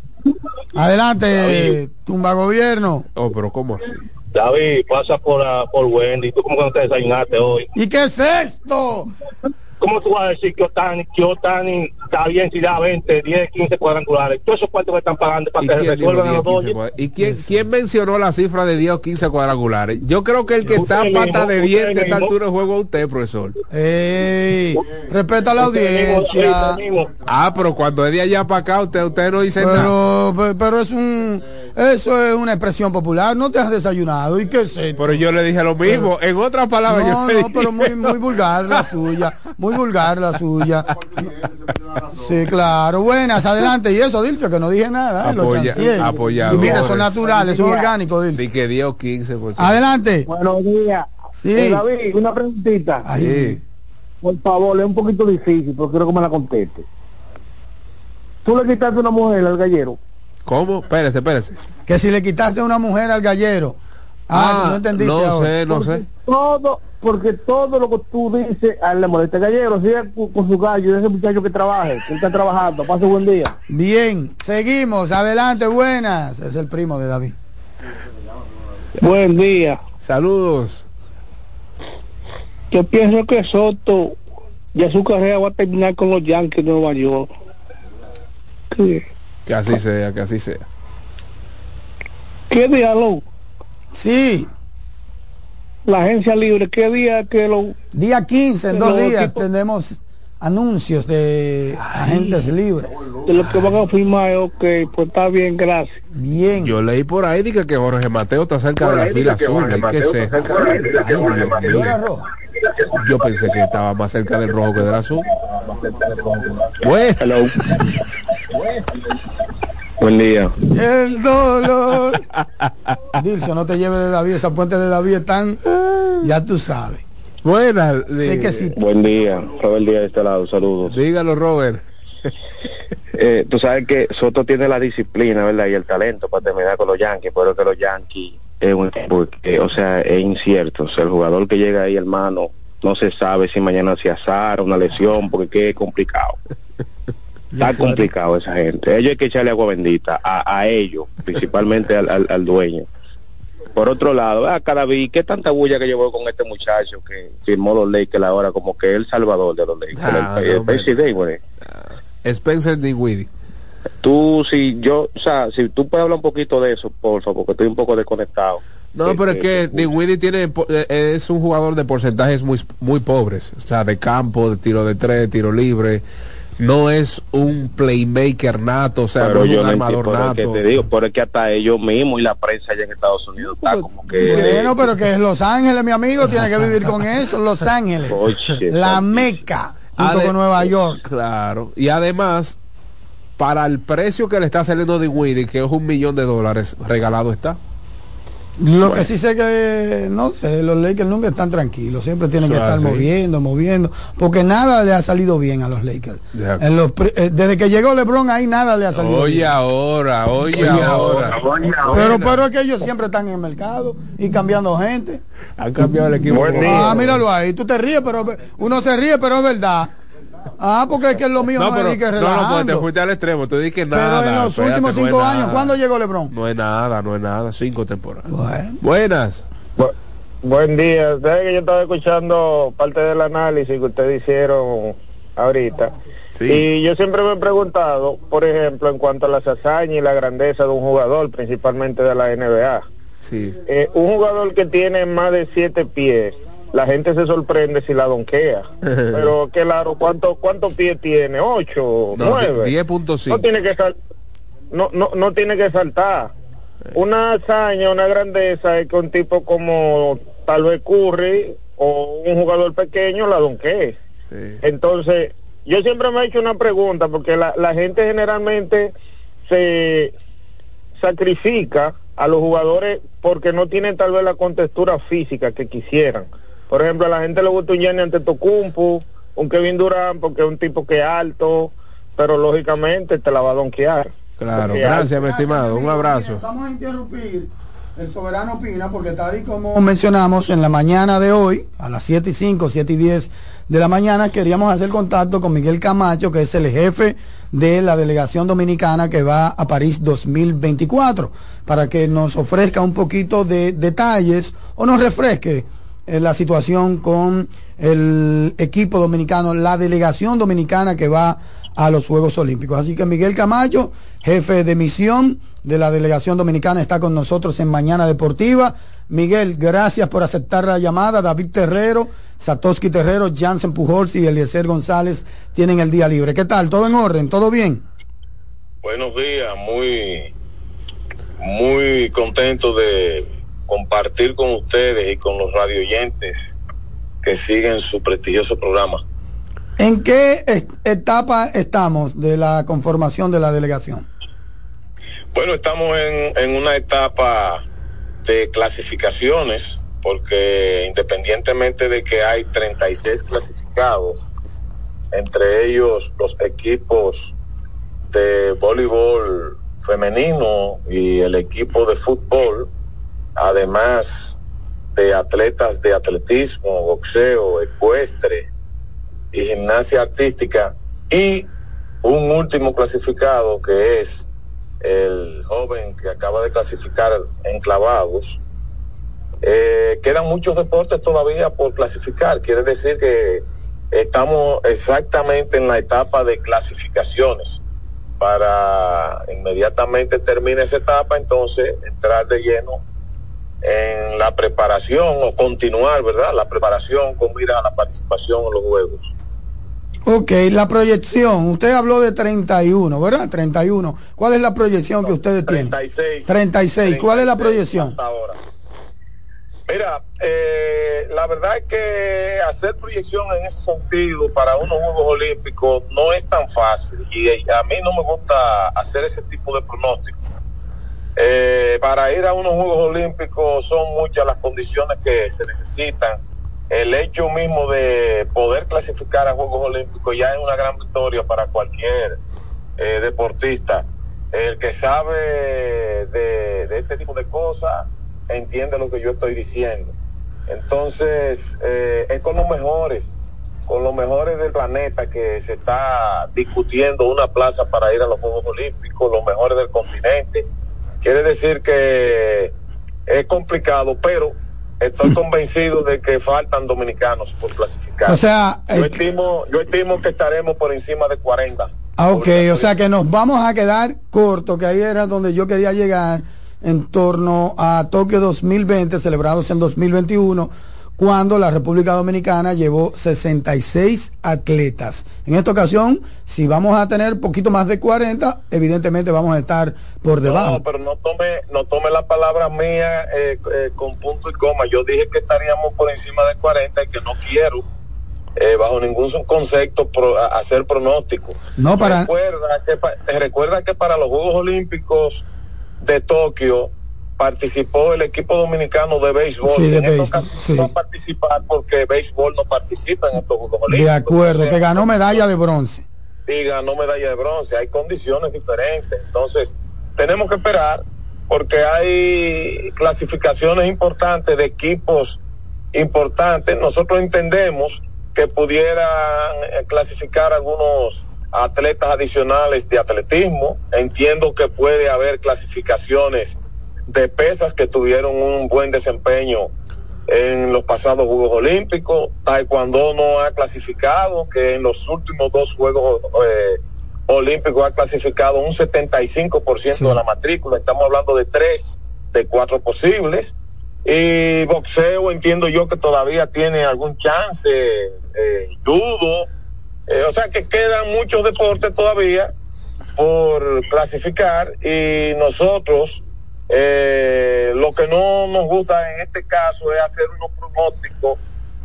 Adelante, tumba gobierno. Oh, pero ¿cómo así? David, pasa por, ah, por Wendy. ¿Tú cómo que no te desayunaste hoy? ¿Y qué es esto? ¿Cómo tú vas a decir que Otani, que Otani está bien si da 20, 10, 15 cuadrangulares? Todos esos cuartos que están pagando para ¿Y que dijo resuelvan a 10, los 15 Dodgers. cuadra- ¿Y quién, quién mencionó la cifra de 10 o 15 cuadrangulares? Yo creo que el que está a Usted pata mismo, de diente a esta mismo. altura de juego es usted, profesor. Ey, respeta a la audiencia. Ah, pero cuando es de allá para acá, usted, usted no dice nada. Pero, pe- pero es un, eso es una expresión popular. No te has desayunado. ¿Y qué esto? Pero yo le dije lo mismo. En otras palabras, No, yo le no, dije- pero muy, muy vulgar la suya. Muy vulgar la suya. Sí, claro. Buenas, adelante. Y eso, Dilcio, que no dije nada. ¿eh? Apoya- chancié. apoyadores. Y mire, son naturales, son orgánicos, Dilcio. Di que 10 o 15. Pues, Adelante. Buenos días. Sí. Eh, David, una preguntita. Sí. Por favor, es un poquito difícil, pero quiero que me la conteste. ¿Tú le quitaste una mujer al gallero? ¿Cómo? Espérese, espérese. Que si le quitaste una mujer al gallero. Ah, tú no entendiste no ahora. sé, no sé. Todo, porque todo lo que tú dices a él le molesta. Gallero, siga con, con su gallo, ese muchacho que trabaje, que está trabajando. Pase buen día. Bien, seguimos. Adelante, buenas. Es el primo de David. Buen día. Saludos. Yo pienso que Soto ya su carrera va a terminar con los Yankees de Nueva York. ¿Qué, Que así sea, que así sea. qué lo? Sí. La agencia libre, ¿qué día que lo... Día 15, en dos días, equipos- tenemos anuncios de agentes libres. de lo que van a firmar? Ok, pues está bien, gracias. Bien. Yo leí por ahí dije que Jorge Mateo está cerca de la fila azul. ¿y ¿Qué es esto? Ay, Dios mío. Yo pensé que estaba más cerca del rojo que del azul. Bueno. Buen día. El dolor. Dilcio, no te lleves de David, esa puente de David están, ya tú sabes. Buenas. Sé que sí. Buen día. Robert Díaz de este lado. Saludos. Dígalo, Robert. Eh, tú sabes que Soto tiene la disciplina, ¿verdad? Y el talento para terminar con los Yankees, pero que los Yankees es un equipo que, o sea, es incierto. O sea, el jugador que llega ahí, hermano, no se sabe si mañana se azara, una lesión, porque es complicado. Está complicado esa gente. Ellos hay que echarle agua bendita a, a ellos, principalmente al, al- al dueño. Por otro lado, a cada vez, ¿qué tanta bulla que llevó con este muchacho que firmó los Lakers ahora como que es el salvador de los Lakers? Ah, el, el no, hombre. presidente, güey. Spencer Dinwiddie. Tú, si yo, o sea, si tú puedes hablar un poquito de eso, por favor, porque estoy un poco desconectado. No, pero es que Dinwiddie tiene eh, es un jugador de porcentajes muy muy pobres, o sea, de campo, de tiro de tres, tiro libre. No es un playmaker nato, o sea, pero no es yo un no armador nato. que te digo, pero es que hasta ellos mismos y la prensa allá en Estados Unidos está como que... Bueno, pero que es Los Ángeles, mi amigo, tiene que vivir con eso. Los Ángeles. Oye, La Meca, junto con Nueva York. Claro. Y además, para el precio que le está saliendo de Winnie, que es un millón de dólares, regalado está. Lo que sí sé que, no sé, los Lakers nunca están tranquilos, siempre tienen que estar así. moviendo, moviendo, porque nada le ha salido bien a los Lakers. En los eh, desde que llegó LeBron ahí nada le ha salido Oye bien. ahora, oye, Oye ahora. Pero, pero es que ellos siempre están en el mercado y cambiando gente. Han cambiado el equipo. Ah, míralo ahí, tú te ríes, pero uno se ríe, pero es verdad. Ah, porque es que es lo mío, no, No, pero, no, no, te fuiste al extremo, tú dices que Pero nada. en los espérate, últimos no cinco años, nada. ¿cuándo llegó LeBron? No es nada, no es nada, cinco temporadas. Buenas. Buen día. Ustedes que yo estaba escuchando parte del análisis que ustedes hicieron ahorita. Y yo siempre me he preguntado, por ejemplo, en cuanto a las hazañas y la grandeza de un jugador, principalmente de la NBA. Sí. Eh, un jugador que tiene más de siete pies, la gente se sorprende si la donquea. Pero claro, ¿cuánto, cuántos pies tiene? ¿Ocho? No, ¿Nueve? 10.5. No tiene que sal- no, no, no tiene que saltar. Una hazaña, una grandeza es que un tipo como tal vez Curry o un jugador pequeño la donquee. Entonces, yo siempre me he hecho una pregunta porque la, la gente generalmente se sacrifica a los jugadores porque no tienen tal vez la contextura física que quisieran. Por ejemplo, a la gente le gusta un Gianni Antetokounmpo, un Kevin Durant porque es un tipo que es alto, pero lógicamente te la va a donkear. Claro, gracias, mi estimado. Un abrazo. Vamos a interrumpir. El soberano opina porque tal y como mencionamos en la mañana de hoy, a las 7 y 5, 7 y 10 de la mañana, queríamos hacer contacto con Miguel Camacho, que es el jefe de la delegación dominicana que va a París 2024, para que nos ofrezca un poquito de detalles o nos refresque eh, la situación con el equipo dominicano, la delegación dominicana que va a los Juegos Olímpicos. Así que Miguel Camacho, jefe de misión de la delegación dominicana, está con nosotros en Mañana Deportiva. Miguel, gracias por aceptar la llamada. David Terrero, Satoshi Terrero, Jansen Pujols y Eliezer González tienen el día libre. ¿Qué tal? ¿Todo en orden? ¿Todo bien? Buenos días, muy, muy contento de compartir con ustedes y con los radioyentes que siguen su prestigioso programa. ¿En qué etapa estamos de la conformación de la delegación? Bueno, estamos en, en una etapa de clasificaciones, porque independientemente de que hay 36 clasificados, entre ellos los equipos de voleibol femenino y el equipo de fútbol, además de atletas de atletismo, boxeo, ecuestre y gimnasia artística, y un último clasificado que es el joven que acaba de clasificar en clavados. Eh, quedan muchos deportes todavía por clasificar, quiere decir que estamos exactamente en la etapa de clasificaciones para inmediatamente termine esa etapa, entonces entrar de lleno en la preparación o continuar, ¿verdad? La preparación con mira a la participación en los juegos. Ok, la proyección. Usted habló de 31, ¿verdad? 31. ¿Cuál es la proyección que ustedes tienen? 36. 36. ¿Cuál es la proyección? hasta ahora. Mira, eh, la verdad es que hacer proyección en ese sentido para unos Juegos Olímpicos no es tan fácil y eh, a mí no me gusta hacer ese tipo de pronóstico. Eh, para ir a unos Juegos Olímpicos son muchas las condiciones que se necesitan. El hecho mismo de poder clasificar a Juegos Olímpicos ya es una gran victoria para cualquier eh, deportista. El que sabe de, este tipo de cosas entiende lo que yo estoy diciendo. Entonces, eh, es con los mejores, con los mejores del planeta que se está discutiendo una plaza para ir a los Juegos Olímpicos, los mejores del continente. Quiere decir que es complicado, pero estoy convencido de que faltan dominicanos por clasificar. O sea, yo, eh, estimo, yo estimo que estaremos por encima de 40. Ah, ok, o sea que nos vamos a quedar corto, que ahí era donde yo quería llegar en torno a Tokio 2020, celebrados en 2021, cuando la República Dominicana llevó 66 atletas. En esta ocasión, si vamos a tener poquito más de 40, evidentemente vamos a estar por debajo. No, pero no tome, no tome la palabra mía eh, eh, con punto y coma. Yo dije que estaríamos por encima de 40 y que no quiero eh, bajo ningún concepto pro- hacer pronóstico. No, para- Recuerda que, recuerda que para los Juegos Olímpicos de Tokio participó el equipo dominicano de béisbol. Sí, de en esta béisbol, ocasión sí. no participar porque béisbol no participa en estos Juegos De Olímpicos. acuerdo, que ganó medalla de bronce. y ganó medalla de bronce. Hay condiciones diferentes. Entonces, tenemos que esperar porque hay clasificaciones importantes de equipos importantes. Nosotros entendemos que pudieran eh, clasificar algunos atletas adicionales de atletismo. Entiendo que puede haber clasificaciones de pesas que tuvieron un buen desempeño en los pasados Juegos Olímpicos. Taekwondo no ha clasificado, que en los últimos dos Juegos eh, Olímpicos ha clasificado un 75% de la matrícula. Estamos hablando de tres de cuatro posibles. Y boxeo entiendo yo que todavía tiene algún chance, eh, judo. Eh, o sea que quedan muchos deportes todavía por clasificar y nosotros eh, lo que no nos gusta en este caso es hacer unos pronósticos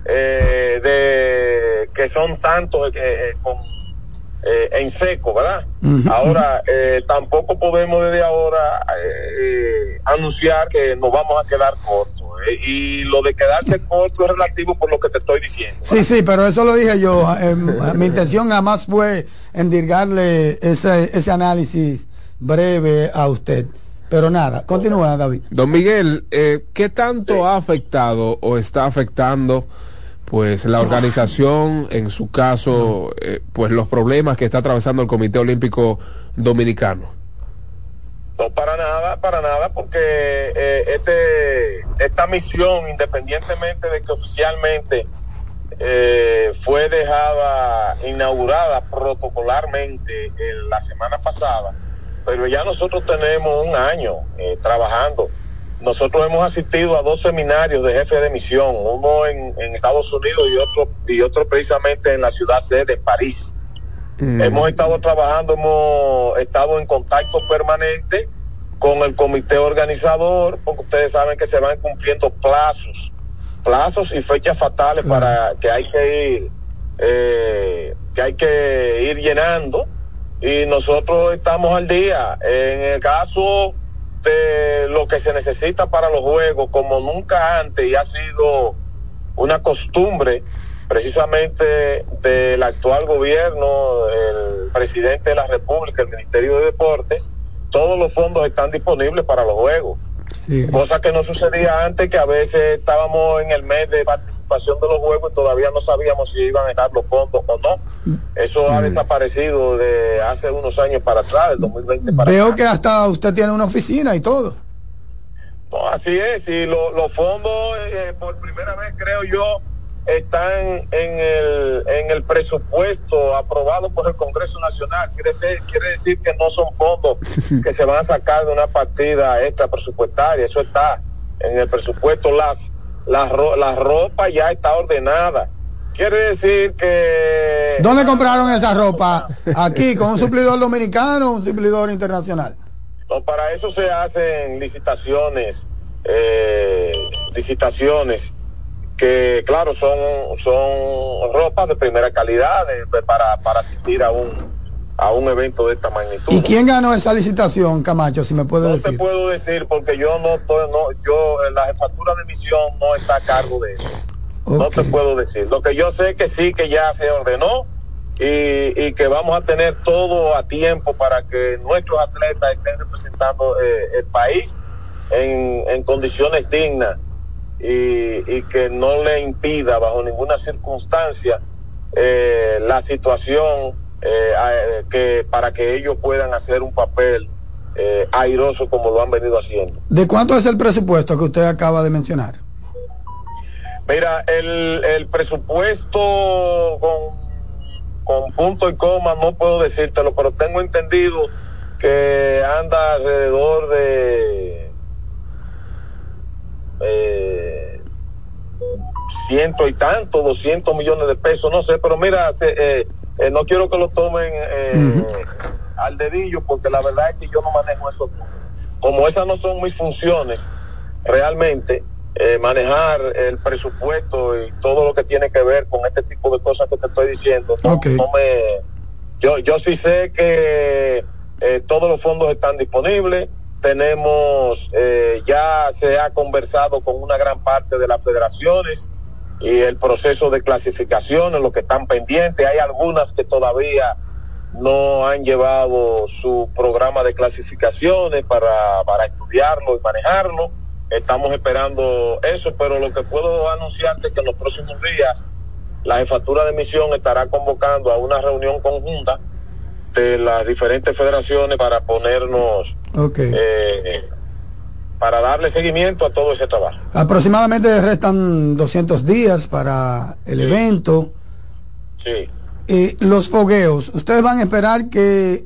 eh, de que son tantos eh, eh, con, en seco, ¿verdad? Ahora tampoco podemos desde ahora anunciar que nos vamos a quedar cortos y lo de quedarse corto es relativo por lo que te estoy diciendo. Sí, sí, pero eso lo dije yo. Eh, mi intención jamás fue endirgarle ese, ese análisis breve a usted. Pero nada, continúa, David. Don Miguel, eh, ¿qué tanto ha afectado o está afectando pues la organización, en su caso, eh, pues los problemas que está atravesando el Comité Olímpico Dominicano? No, para nada, para nada, porque eh, este, esta misión, independientemente de que oficialmente eh, fue dejada inaugurada protocolarmente eh, la semana pasada, pero ya nosotros tenemos un año eh, trabajando. Nosotros hemos asistido a dos seminarios de jefe de misión, uno en, en Estados Unidos y otro y otro precisamente en la ciudad sede, París. Hemos estado trabajando, hemos estado en contacto permanente con el comité organizador, porque ustedes saben que se van cumpliendo plazos, plazos y fechas fatales para que hay que ir, eh, que hay que ir llenando y nosotros estamos al día. En el caso de lo que se necesita para los juegos, como nunca antes, y ha sido una costumbre precisamente del actual gobierno, el presidente de la República, el Ministerio de Deportes, todos los fondos están disponibles para los juegos. Cosa que no sucedía antes, que a veces estábamos en el mes de participación de los juegos y todavía no sabíamos si iban a estar los fondos o no. Eso ha desaparecido de hace unos años para atrás, del 2020 para Veo que hasta usted tiene una oficina y todo. No, así es, y lo- los fondos eh, por primera vez creo yo están en el, en el presupuesto aprobado por el Congreso Nacional. Quiere, ser- quiere decir que no son fondos que se van a sacar de una partida extra presupuestaria, eso está en el presupuesto. Las, las ro- la ropa ya está ordenada. Quiere decir que ¿Dónde compraron esa ropa? Aquí, con un suplidor dominicano o un suplidor internacional. No, para eso se hacen licitaciones, eh, licitaciones que, claro, son son ropas de primera calidad de- de- para, para asistir a un a un evento de esta magnitud. ¿Y quién ganó esa licitación, Camacho, si me puede No te decir? puedo decir porque yo no estoy, no, yo en la jefatura de misión no está a cargo de eso. No te puedo decir. Lo que yo sé que sí que ya se ordenó y, y que vamos a tener todo a tiempo para que nuestros atletas estén representando eh, el país en, en condiciones dignas y, y que no le impida bajo ninguna circunstancia eh, la situación eh, a- que para que ellos puedan hacer un papel eh, airoso como lo han venido haciendo. ¿De cuánto es el presupuesto que usted acaba de mencionar? Mira, el, el presupuesto con, con punto y coma no puedo decírtelo, pero tengo entendido que anda alrededor de eh, ciento y tanto, doscientos millones de pesos, no sé, pero mira, eh, eh, no quiero que lo tomen eh, al dedillo porque la verdad es que yo no manejo eso. Como esas no son mis funciones, realmente, eh, manejar el presupuesto y todo lo que tiene que ver con este tipo de cosas que te estoy diciendo. No, Ok. no me, yo, yo sí sé que eh, todos los fondos están disponibles. Tenemos, eh, ya se ha conversado con una gran parte de las federaciones y el proceso de clasificación, lo que están pendientes. Hay algunas que todavía no han llevado su programa de clasificaciones para, para estudiarlo y manejarlo. Estamos esperando eso, pero lo que puedo anunciarte es que en los próximos días la jefatura de misión estará convocando a una reunión conjunta de las diferentes federaciones para ponernos, eh, para darle seguimiento a todo ese trabajo. Aproximadamente restan 200 días para el evento. Sí. Y los fogueos, ustedes van a esperar que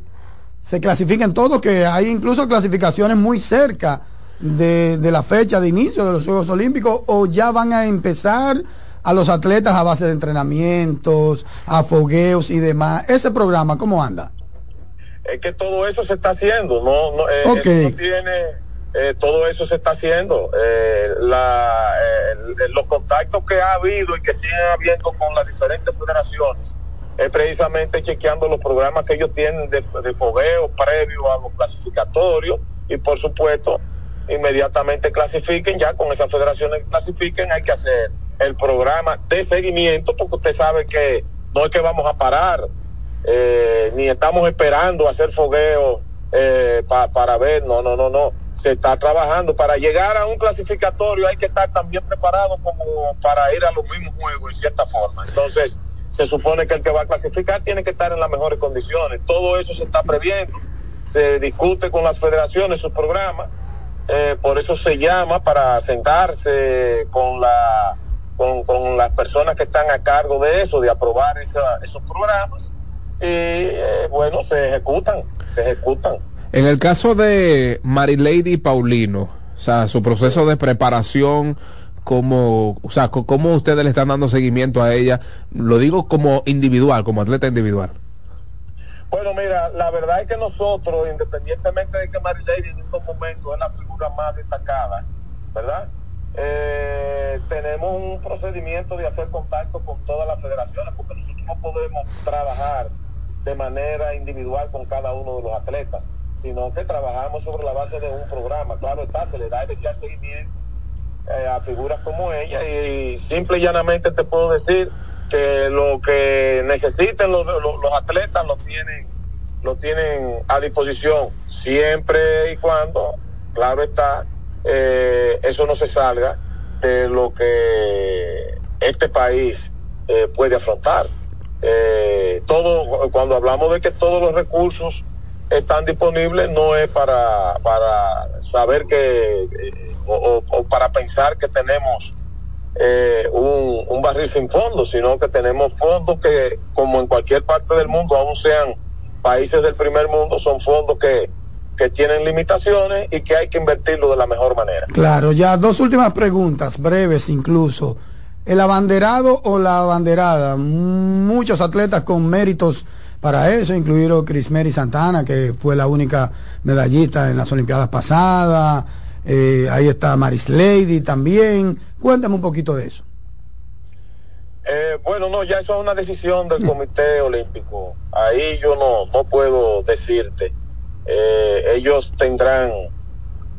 se clasifiquen todos, que hay incluso clasificaciones muy cerca de, de la fecha de inicio de los Juegos Olímpicos, o ya van a empezar a los atletas a base de entrenamientos, a fogueos y demás. Ese programa, ¿cómo anda? Es que todo eso se está haciendo, no, no, eh, no tiene, eh, todo eso se está haciendo. Eh, la, eh, los contactos que ha habido y que siguen habiendo con las diferentes federaciones es precisamente chequeando los programas que ellos tienen de, de fogueo previo a los clasificatorios y por supuesto inmediatamente clasifiquen, ya con esas federaciones que clasifiquen hay que hacer el programa de seguimiento porque usted sabe que no es que vamos a parar, eh, ni estamos esperando hacer fogueo eh, pa- para ver, no, no, no, no. Se está trabajando. Para llegar a un clasificatorio hay que estar también preparado como para ir a los mismos juegos en cierta forma. Entonces, se supone que el que va a clasificar tiene que estar en las mejores condiciones. Todo eso se está previendo. Se discute con las federaciones sus programas. Eh, por eso se llama para sentarse con la con, con las personas que están a cargo de eso, de aprobar esa- esos programas y eh, bueno, se ejecutan, se ejecutan. En el caso de Marilady Paulino, o sea, su proceso de preparación, como, o sea, cómo ustedes le están dando seguimiento a ella, lo digo como individual, como atleta individual. Bueno, mira, la verdad es que nosotros, independientemente de que Marilady en estos momentos es la figura más destacada, ¿verdad? Eh, tenemos un procedimiento de hacer contacto con todas las federaciones, porque nosotros no podemos trabajar de manera individual con cada uno de los atletas, sino que trabajamos sobre la base de un programa. Claro está, se le da especial seguimiento eh, a figuras como ella y, simple y llanamente te puedo decir que lo que necesiten los, los, atletas lo tienen lo tienen a disposición siempre y cuando claro está eh, eso no se salga de lo que este país eh, puede afrontar Eh, todo cuando hablamos de que todos los recursos están disponibles no es para para saber que eh, o, para pensar que tenemos eh, un, un barril sin fondo, sino que tenemos fondos que, como en cualquier parte del mundo, aún sean países del primer mundo, son fondos que, que tienen limitaciones y que hay que invertirlo de la mejor manera. Claro, ya dos últimas preguntas, breves incluso. El abanderado o la abanderada, muchos atletas con méritos para eso, incluido Chris Mary Santana, que fue la única medallista en las Olimpiadas pasadas. Eh, ahí está Maris Lady también. Cuéntame un poquito de eso. Eh, bueno, no, ya eso es una decisión del Comité Olímpico. Ahí yo no, no puedo decirte. Eh, ellos tendrán,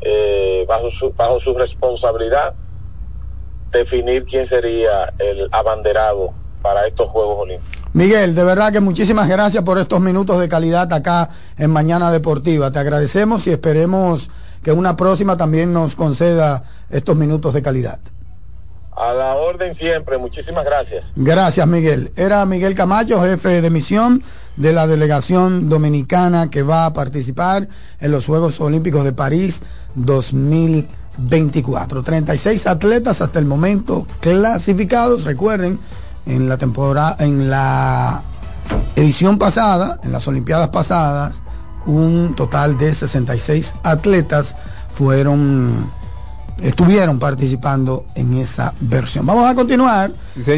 eh, bajo, su, bajo su responsabilidad, definir quién sería el abanderado para estos Juegos Olímpicos. Miguel, de verdad que muchísimas gracias por estos minutos de calidad acá en Mañana Deportiva. Te agradecemos y esperemos que una próxima también nos conceda estos minutos de calidad. A la orden siempre, muchísimas gracias. Gracias, Miguel. Era Miguel Camacho, jefe de misión de la delegación dominicana que va a participar en los Juegos Olímpicos de París 2024. 36 atletas hasta el momento clasificados. Recuerden, en la temporada, en la edición pasada, en las Olimpiadas pasadas, un total de 66 atletas fueron estuvieron participando en esa versión. Vamos a continuar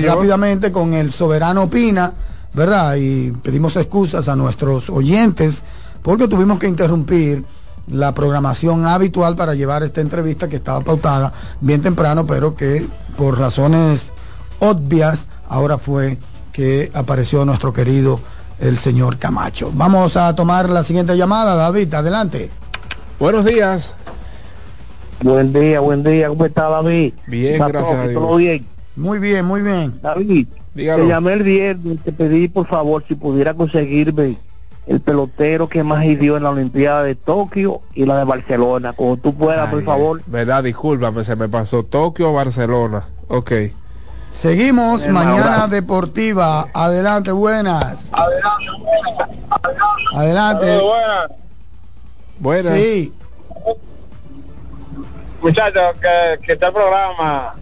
rápidamente con el soberano opina, ¿verdad? Y pedimos excusas a nuestros oyentes porque tuvimos que interrumpir la programación habitual para llevar esta entrevista que estaba pautada bien temprano, pero que por razones obvias ahora fue que apareció nuestro querido el señor Camacho. Vamos a tomar la siguiente llamada, David, adelante. Buenos días. Buen día, buen día, ¿cómo está David? Bien, Está gracias todo- a Dios. ¿Todo bien? Muy bien, muy bien. David, Dígalo. te llamé el viernes, te pedí por favor si pudiera conseguirme el pelotero que más hirió en la Olimpiada de Tokio y la de Barcelona. Como tú puedas, por favor. Verdad, discúlpame, se me pasó Tokio Barcelona. Ok. Seguimos, Bien, mañana abrazo. deportiva. Adelante, buenas. Adelante. buenas. Buenas. Sí, Muchachos, que, que está el programa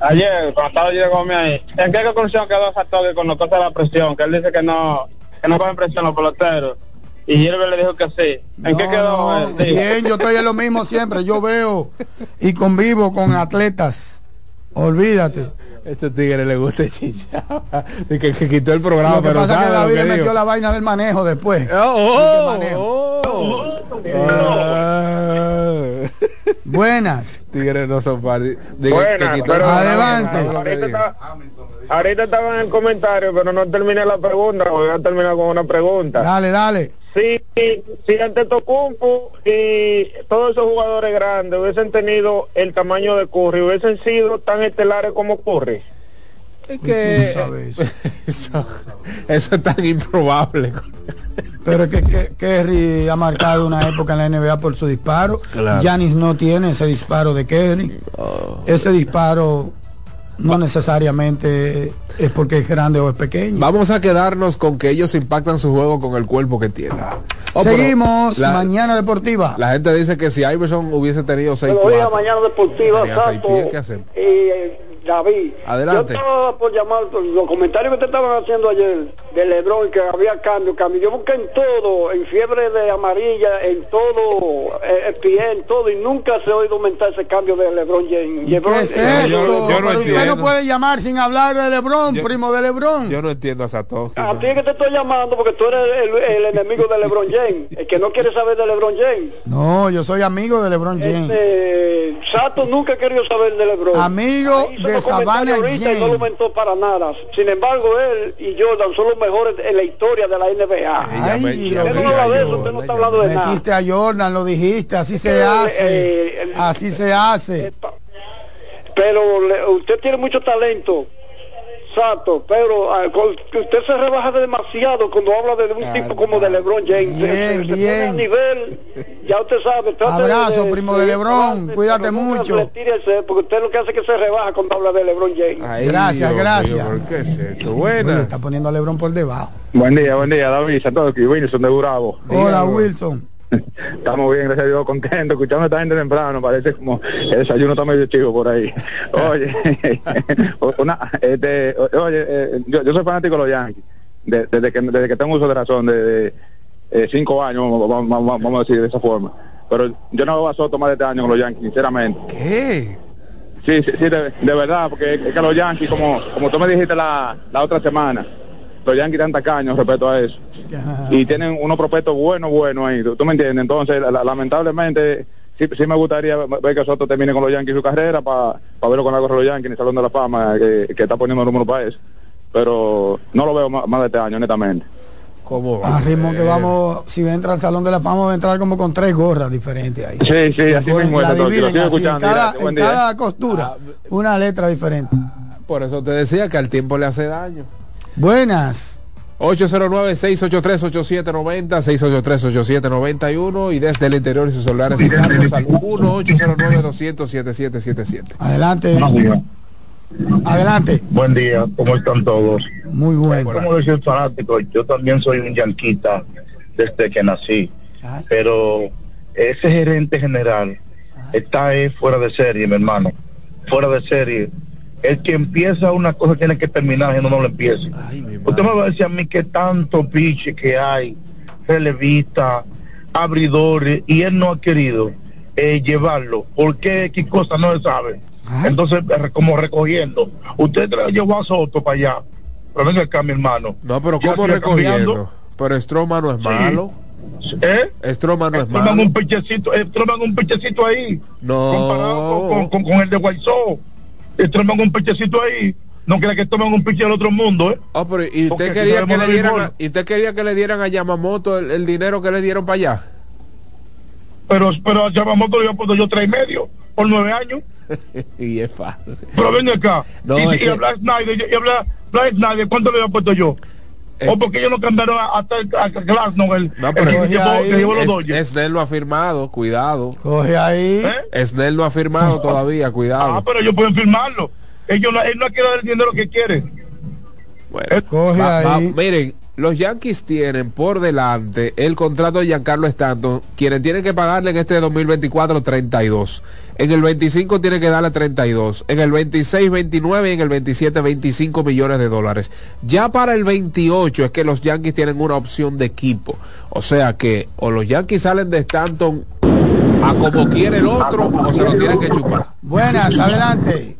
ayer, cuando estaba yo con ahí. ¿En qué conclusión quedó Satoki con lo cosa de la presión? Que él dice que no, que no cogen presión los peloteros. Y Gilbert le dijo que sí. ¿En qué No, quedó? no, él? Digo. bien, yo estoy en lo mismo siempre. Yo veo y convivo con atletas. Olvídate. Este tigre le gusta chicha. que, que quitó el programa, Lo que pero pasa es que sabe lo David que le metió digo. la vaina del manejo después. Oh, oh, manejo. Ah. Buenas. Tigres no son. Diga Buenas, que quitó el pero- programa, Adelante. sabe Ahorita, ahorita estaba en el comentario, pero no terminé la pregunta. Voy a terminar con una pregunta. Dale, dale. Si, si ante Tocumpo y todos esos jugadores grandes hubiesen tenido el tamaño de Curry, hubiesen sido tan estelares como Curry. Es ¿Cómo que sabes? eso, eso es tan improbable. Pero es que, que Kerry ha marcado una época en la NBA por su disparo. Claro. Giannis no tiene ese disparo de Kerry. Ese disparo no necesariamente es porque es grande o es pequeño. Vamos a quedarnos con que ellos impactan su juego con el cuerpo que tienen. Oh, pero Seguimos, la- mañana deportiva. La gente dice que si Iverson hubiese tenido 6 Buenos días, mañana deportiva, seis ¿qué hacemos? y eh, David. Adelante. Yo estaba por llamar por los comentarios que te estaban haciendo ayer de Lebron, que había cambio, cambio. Yo busqué en todo, en fiebre de amarilla, en todo, eh, pie, en todo, y nunca se ha oído aumentar ese cambio de Lebron James. ¿Y Lebron- qué es eh, esto? yo no Pero usted entiendo. no puede llamar sin hablar de Lebron, Yo- primo de Lebron. Yo no entiendo a Satoshi. A ti es que te estoy llamando porque tú eres el, el enemigo de LeBron James, el que no quiere saber de LeBron James. No, yo soy amigo de LeBron James. Este, Sato nunca ha querido saber de LeBron. Amigo Hizo de Savannah y no lo James. aumentó para nada. Sin embargo, él y Jordan son los mejores en la historia de la NBA. Ay, ella Usted no habla de eso, usted no está hablando de nada. Metiste a Jordan, lo dijiste, así se Eh, hace. eh, Así se hace. Pero le- usted tiene mucho talento. Sato, pero ah, usted se rebaja demasiado cuando habla de un tipo como de LeBron James. Bien, Se- se bien. a nivel, ya usted sabe. Abrazo, primo de LeBron, cuídate pero nunca mucho. retírese, porque usted lo que hace es que se rebaja cuando habla de LeBron James. Ay, Gracias, Dios gracias. ¿por qué es esto? Oye, Buenas. está poniendo a Lebron por debajo. Buen día, buen día, David, Satoki, Wilson de Bravo. Hola. Wilson. Estamos bien, gracias a Dios, contentos, escuchando a esta gente temprano, parece como el desayuno está medio chivo por ahí. Oye, una, este, oye, eh, yo, yo soy fanático de los Yankees, de- desde, que, desde que tengo uso de razón, de, de, eh, cinco años, vamos, vamos- vamos- vamos a decir de esa forma. Pero yo no veo a Soto más de este año con los Yankees, sinceramente. ¿Qué? Sí, sí, sí, de, de verdad, porque es que los Yankees, como, como tú me dijiste la, la otra semana, los Yankees están tacaños respecto a eso. Y tienen unos prospectos buenos, buenos ahí, ¿tú, me entiendes? Entonces, la- la- lamentablemente, sí, sí me gustaría ver que Soto termine con los Yankees su carrera para verlo con la gorra de los Yankees en el Salón de la Fama, que, que está poniendo el número para eso. Pero no lo veo más, más de este año, honestamente. ¿Cómo va? A ritmo que vamos, si entra al Salón de la Fama, va a entrar como con tres gorras diferentes ahí. Sí, sí, así mismo es, así, en cada, en cada costura, una letra diferente. Por eso te decía que al tiempo le hace daño. Buenas. 809-683-8790, 683-8791 y desde el interior de sus celulares y al 1-809-200-7777. Adelante. Adelante. Buen día, ¿cómo están todos? Muy bueno. Como decía el fanático, yo también soy un yanquita desde que nací, pero ese gerente general está ahí fuera de serie, mi hermano, fuera de serie. El que empieza una cosa tiene que terminar, si no, no lo empiece. Usted me va a decir a mí que tanto piche que hay, relevistas, abridores, y él no ha querido eh, llevarlo. ¿Por qué? ¿Qué cosa no se sabe? Entonces, re- como recogiendo. Usted llevó a Soto para allá. Pero venga acá, mi hermano. No, pero ¿cómo recogiendo? Pero Stroma no es Sí. malo. ¿Eh? Stroman no es malo. un pichecito, Stroman un pichecito ahí. Comparado con, No. con, con el de Guaysó. Stroman un pichecito ahí. No crea que toman un piche del otro mundo, ¿eh? Ah, pero ¿y usted quería que le dieran a, y usted quería que le dieran a Yamamoto el, el dinero que le dieron para allá? Pero, pero a Yamamoto le había puesto yo tres y medio por nueve años. y es fácil. Pero ven acá. No, y, y que- habla Snyder, y habla Black Snyder, ¿cuánto le había puesto yo? O porque ellos no cambiaron a- hasta el- a Glasnow, el, No, el pero que se llevó, que llevó los es-. Snell no ha firmado, cuidado. Coge ahí. Snell no ha firmado todavía, cuidado. Ah, pero ellos pueden firmarlo. Ellos no, él no quiere dar el dinero que quiere. Bueno, Coge va- va- ahí. miren, los Yankees tienen por delante el contrato de Giancarlo Stanton, quienes tienen que pagarle en este 2024 32. En el 25 tienen que darle 32. En el 26, 29 y en el 27, 25 millones de dólares. Ya para el 28 es que los Yankees tienen una opción de equipo. O sea que o los Yankees salen de Stanton a como quiere el otro o se lo tienen que chupar. Buenas, adelante.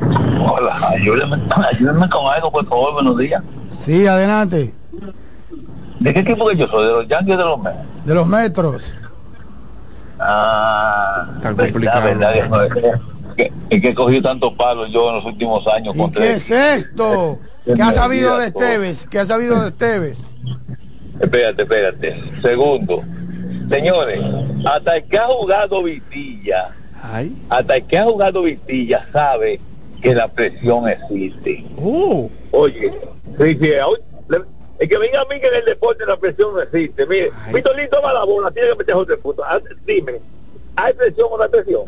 Hola, ayúdenme, ayúdenme con algo, por favor, buenos días. Sí, adelante. ¿De qué equipo que yo soy? ¿De los Yankees o de los Mets? De los metros. Ah, Tan verdad, complicado. verdad es que- que- he cogido tantos palos yo en los últimos años ¿Y qué es esto? ¿Qué ha sabido de Esteves? ¿Qué ha sabido de Esteves? Espérate, espérate. Segundo, señores, hasta el que ha jugado Vitilla, hasta el que ha jugado Vitilla sabe que la presión existe. Oh. Oye, sí, sí, el que venga a mí que en el deporte la presión no existe. Mire, Vitolín toma la bola, tiene que meter otro punto. Ah, Dime, ¿hay presión o no hay presión?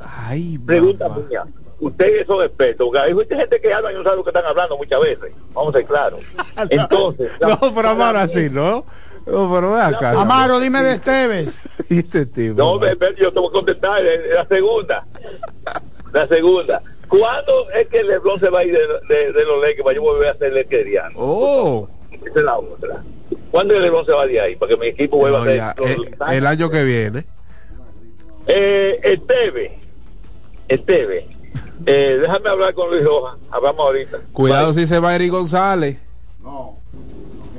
Pregunta mía. Ustedes son expertos, porque hay mucha gente que habla y no sabe lo que están hablando muchas veces. Vamos a ser claros. Entonces, la- No, pero Amaro así, ¿no? No, pero ve acá. Amaro, dime de Esteves. Este tipo. No, ve, yo te voy a contestar la segunda. La segunda. ¿Cuándo es que LeBron se va a ir de, de- de los Lakers para yo volver a ser Lakeriano? Oh. Esa es la otra. ¿Cuándo que LeBron se va de ahí? Para que mi equipo vuelva No, a ser... los- eh, el año que viene. Eh, Esteve. Esteve. Eh, déjame hablar con Luis Rojas. Hablamos ahorita. Cuidado si se va Eric González.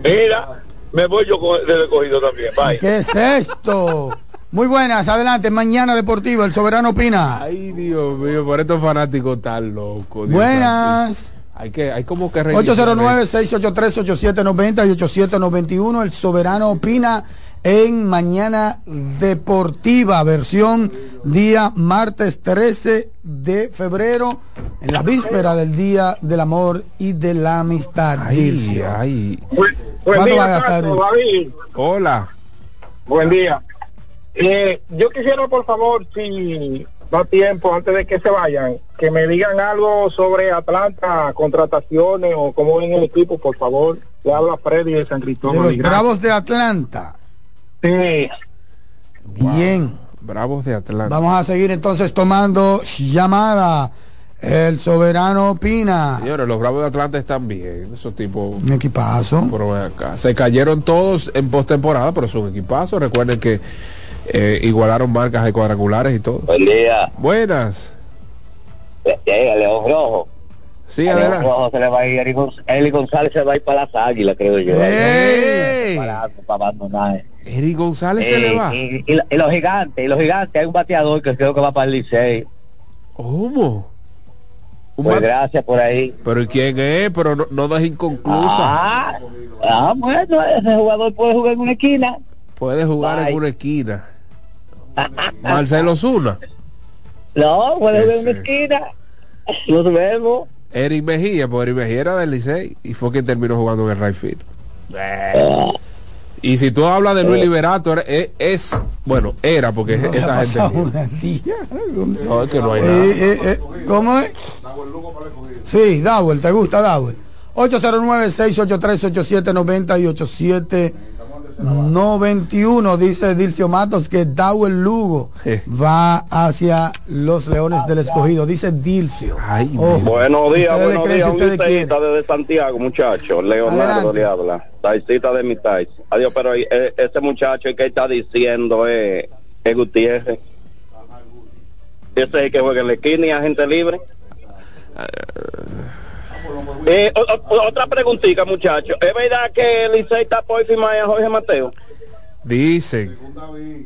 Mira, me voy yo con el recogido también. Bye. ¿Qué es esto? Muy buenas, adelante. Mañana Deportiva, el Soberano opina. Ay, Dios mío, por estos fanáticos tan locos. Dios Buenas. santísimo. Hay que, hay como que reiniciar 809-683-8790 y 8791. El Soberano opina en Mañana Deportiva, versión día martes 13 de febrero, en la víspera del Día del Amor y de la Amistad. Ay. Buen ¿Cuánto día, va a gastar Tato, eso? David. Hola. Buen día. Eh, yo quisiera, por favor, si da tiempo antes de que se vayan, que me digan algo sobre Atlanta, contrataciones o cómo ven el equipo, por favor. Le habla Freddy de San De Cristóbal. los. Bravos de Atlanta. Sí. Bien. Bravos de Atlanta. Vamos a seguir entonces tomando llamada. El Soberano opina. Señores, los Bravos de Atlanta están bien. Esos tipos. Un equipazo. Acá. Se cayeron todos en postemporada, pero son equipazos. Recuerden que eh, igualaron marcas de cuadrangulares y todo. Buen día. Buenas. Llega León Rojo. Sí, A León. Rojo se le va a ir, Eli González se va a ir para las águilas, creo yo. ¡Ey! Para, para abandonar. González se Eh, le va. Y, y- y los gigantes, y los gigantes, hay un bateador que creo que va para el Licey. ¿Cómo? Pues gracias por ahí. Pero ¿y quién es? Pero no, no deja inconclusa. Ah, ah, bueno, ese jugador puede jugar en una esquina. Puede jugar en Bye. una esquina. Marcelo Zuna. No, puede jugar en una esquina. Nos vemos. Eric Mejía, pues Eric Mejía era del Licey y fue quien terminó jugando en el right field. Y si tú hablas de Luis Liberato, era- es, es- bueno, era porque No, esa gente. pasado una tía. No, es que no hay Eh, nada. eh, eh, ¿Cómo es? Sí, Dawel, ¿te gusta Dawel? 809-683-8790 y 8791 dice Dilcio Matos que Dawel Lugo va hacia los Leones del Escogido, dice Dilcio. Buenos días, ¿Ustedes buenos días, un desde Santiago, muchacho. Leonardo Adelante. le habla. Taicita de mi tais. Adiós, pero eh, ese muchacho que está diciendo es, es Gutiérrez. Ese es el que juega en la esquina y agente libre. Eh, o- o- otra preguntita, muchacho. ¿Es verdad que el Licey está por firmar a Jorge Mateo? Dicen.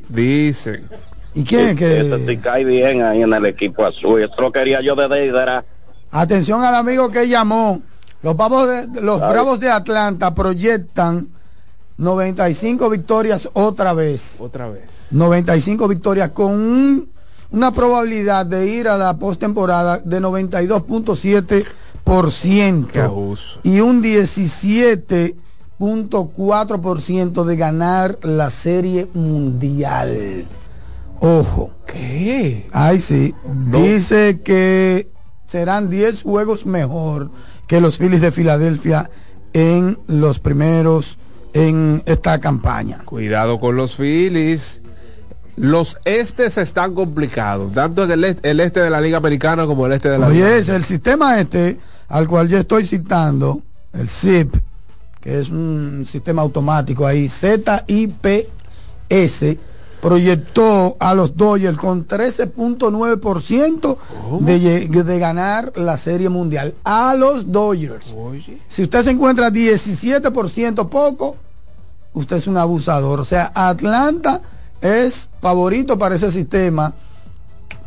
Dicen. ¿Y quién es que...? Sí cae bien ahí en el equipo azul. Eso lo quería yo de Deidera. Atención al amigo que llamó. Los, Bravos de, los. Bravos de Atlanta proyectan 95 victorias otra vez. Otra vez. 95 victorias con un- una probabilidad de ir a la postemporada de 92.7% Abuso. y un 17.4% de ganar la serie mundial. Ojo. ¿Qué? Ay, sí. Dice que serán 10 juegos mejor que los Phillies de Filadelfia en los primeros en esta campaña. Cuidado con los Phillies. Los estes están complicados, tanto en el este, el este de la Liga Americana como el este de la Liga. Oye, es el sistema este al cual yo estoy citando, el ZIP, que es un sistema automático ahí, ZIPS, proyectó a los Dodgers con 13.9% de, de ganar la Serie Mundial. A los Dodgers. Si usted se encuentra 17% poco, usted es un abusador. O sea, Atlanta es favorito para ese sistema,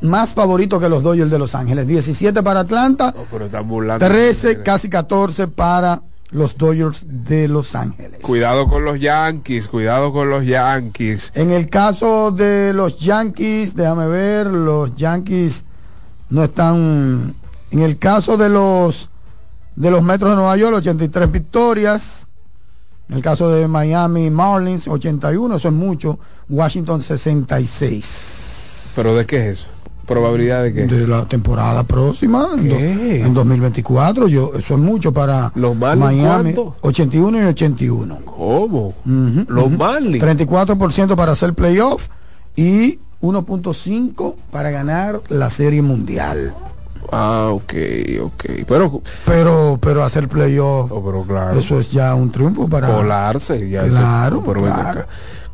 más favorito que los Dodgers de Los Ángeles. 17 para Atlanta, Pero están burlando. 13, casi 14 para los Dodgers de Los Ángeles. Cuidado con los Yankees, cuidado con los Yankees. En el caso de los Yankees, déjame ver, los Yankees no están. En el caso de los de los Metros de Nueva York, 83 victorias. En el caso de Miami Marlins, 81, eso es mucho. Washington, 66. ¿Pero de qué es eso? ¿Probabilidad de qué? De la temporada próxima, en, do- en 2024, yo, eso es mucho para ¿Los Marlins Miami. cuánto? 81 y 81. ¿Cómo? Los ujú. Marlins. 34% para hacer playoff y 1.5 para ganar la serie mundial. Ah, ok, ok. Pero, Pero, pero hacer playoff, oh, pero claro. eso es ya un triunfo para colarse. Ya Claro, pero claro.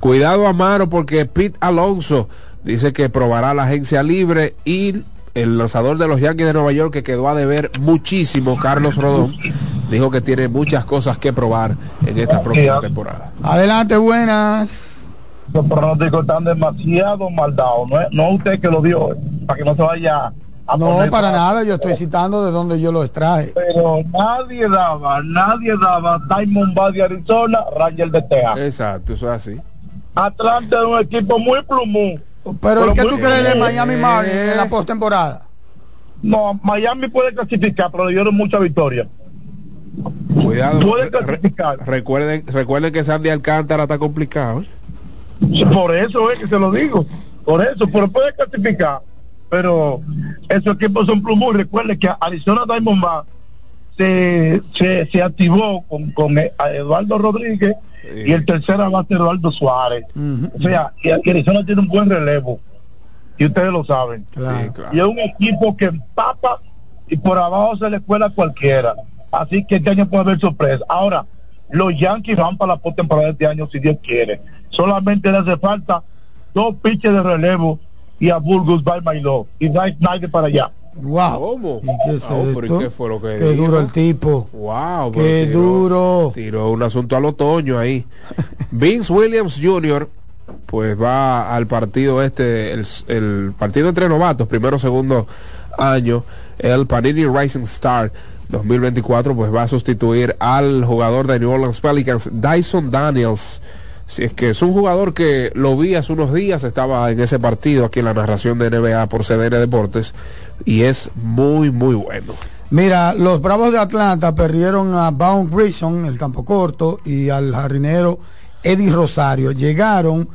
Cuidado, Amaro, porque Pete Alonso dice que probará la agencia libre y el lanzador de los Yankees de Nueva York que quedó a deber muchísimo, Carlos Rodón, dijo que tiene muchas cosas que probar en esta próxima temporada. Adelante, buenas. Los pronósticos están demasiado mal dados. No es, no usted que lo dio, eh, para que no se vaya a No, poner para nada, yo estoy citando de donde yo lo extraje. Pero nadie daba, nadie daba Diamondback de Arizona, Ranger de Texas. Exacto, eso es así. Atlanta es un equipo muy plumú. Pero, ¿y qué tú crees de. Miami Marlins en la postemporada? No, Miami puede clasificar, pero le dieron mucha victoria. Cuidado. Puede re- clasificar. recuerden, recuerden que Sandy Alcántara está complicado. ¿eh? Por eso es que se lo digo. Por eso, pero puede clasificar. Pero esos equipos son plumú. Y Recuerde que Arizona Diamondback se, se, se activó con, con eh, Eduardo Rodríguez y el tercero va a ser Eduardo Suárez. O sea, y, y Arizona tiene un buen relevo. Y ustedes lo saben. Y es un equipo que empapa y por abajo se le cuela cualquiera. Así que este año puede haber sorpresa. Ahora, los Yankees van para la postemporada este año si Dios quiere. Solamente le hace falta dos pitches de relevo y a Burgos by my love. Y hay nadie para allá. Wow. ¿Cómo? ¿Y qué es Ah, pero ¿y esto? qué fue lo que Qué dijo? duro el tipo. Wow, Qué tiró- duro. Tiró un asunto al otoño ahí. Vince Williams Jr. pues va al partido este, el, el partido entre novatos, primero segundo año, el Panini Rising Star 2024, pues va a sustituir al jugador de New Orleans Pelicans, Dyson Daniels. Si es que es un jugador que lo vi hace unos días, estaba en ese partido aquí en la narración de NBA por CDN Deportes y es muy, muy bueno. Mira, los Bravos de Atlanta perdieron a Bound Grison, el campo corto, y al jardinero Eddie Rosario. Llegaron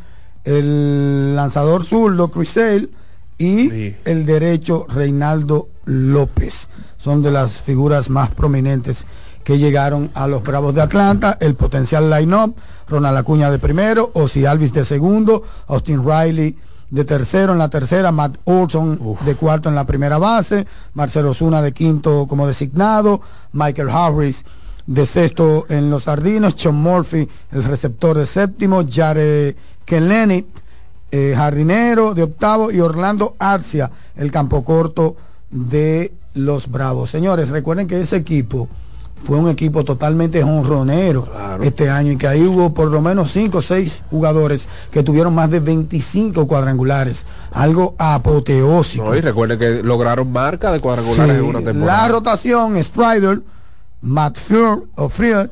el lanzador zurdo Chris Sale y el derecho Reinaldo López. Son de las figuras más prominentes que llegaron a los Bravos de Atlanta. El potencial line-up, Ronald Acuña de primero, Ozzy Alvis de segundo, Austin Riley de tercero en la tercera, Matt Olson de cuarto en la primera base, Marcelo Zuna de quinto como designado, Michael Harris de sexto en los sardinos, Sean Murphy el receptor de séptimo, Jared Kellenny eh, jardinero de octavo y Orlando Arcia el campo corto de los Bravos. Señores, recuerden que ese equipo fue un equipo totalmente honronero este año y que ahí hubo por lo menos 5 o 6 jugadores que tuvieron más de 25 cuadrangulares, algo apoteósico. y recuerden que lograron marca de cuadrangulares en una temporada. La rotación, Strider, Matt o Fried,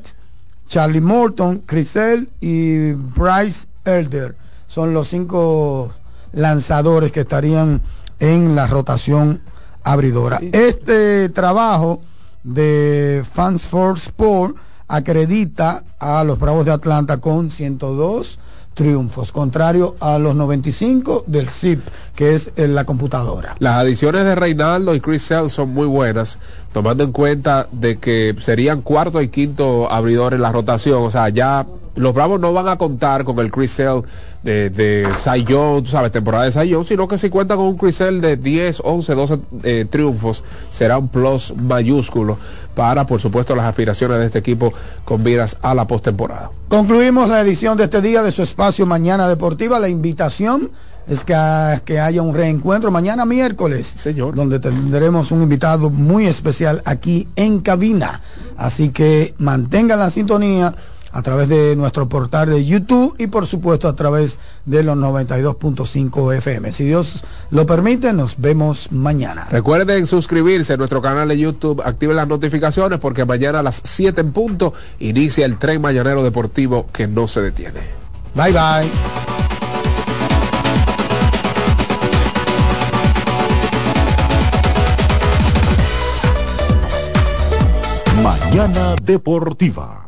Charlie Morton, Crisel y Bryce Elder son los cinco lanzadores que estarían en la rotación abridora. Este trabajo de Fans for Sport acredita a los Bravos de Atlanta con 102 triunfos, contrario a los 95 del ZIP, que es en la computadora. Las adiciones de Reinaldo y Chris Sale son muy buenas, tomando en cuenta de que serían cuarto y quinto abridores en la rotación, o sea, ya los Bravos no van a contar con el Chris Sale de, de tú sabes, temporada de Cy sino que si cuenta con un Chris Sale de 10, 11, 12 triunfos, será un plus mayúsculo para, por supuesto, las aspiraciones de este equipo con vidas a la postemporada. Concluimos la edición de este día de su espacio Mañana Deportiva. La invitación es que, que haya un reencuentro mañana miércoles, señor, donde tendremos un invitado muy especial aquí en cabina. Así que mantengan la sintonía a través de nuestro portal de YouTube y por supuesto a través de los 92.5 FM. Si Dios lo permite, nos vemos mañana. Recuerden suscribirse a nuestro canal de YouTube, activen las notificaciones porque mañana a las 7 en punto inicia el tren mañanero deportivo que no se detiene. Bye bye. Mañana Deportiva.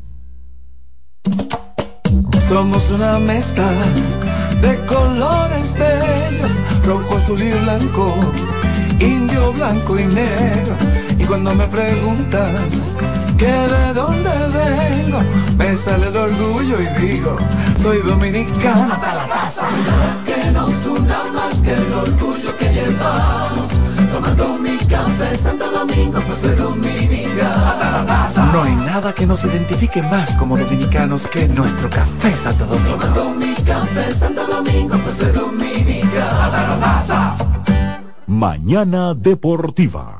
Somos una mezcla de colores bellos, rojo, azul y blanco, indio, blanco y negro. Y cuando me preguntan que de dónde vengo, me sale el orgullo y digo, soy dominicano hasta la taza. Que nos una más que el orgullo que llevamos, tomando mi café Santo Domingo, pues taza. No hay nada que nos identifique más como dominicanos que nuestro café Santo Domingo. Tomando mi café Santo Domingo, pues soy dominicano hasta la taza. Mañana Deportiva.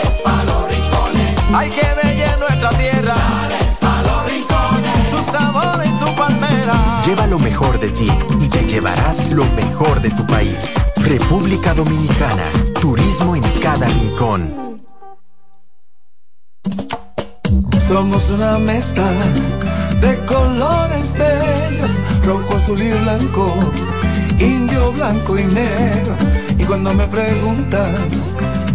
hay que ver nuestra tierra. Dale pa los rincones, su sabor y su palmera. Lleva lo mejor de ti y te llevarás lo mejor de tu país. República Dominicana. Turismo en cada rincón. Somos una mezcla de colores bellos, rojo, azul y blanco, indio, blanco y negro. Y cuando me preguntan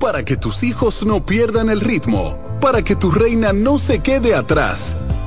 Para que tus hijos no pierdan el ritmo, para que tu reina no se quede atrás,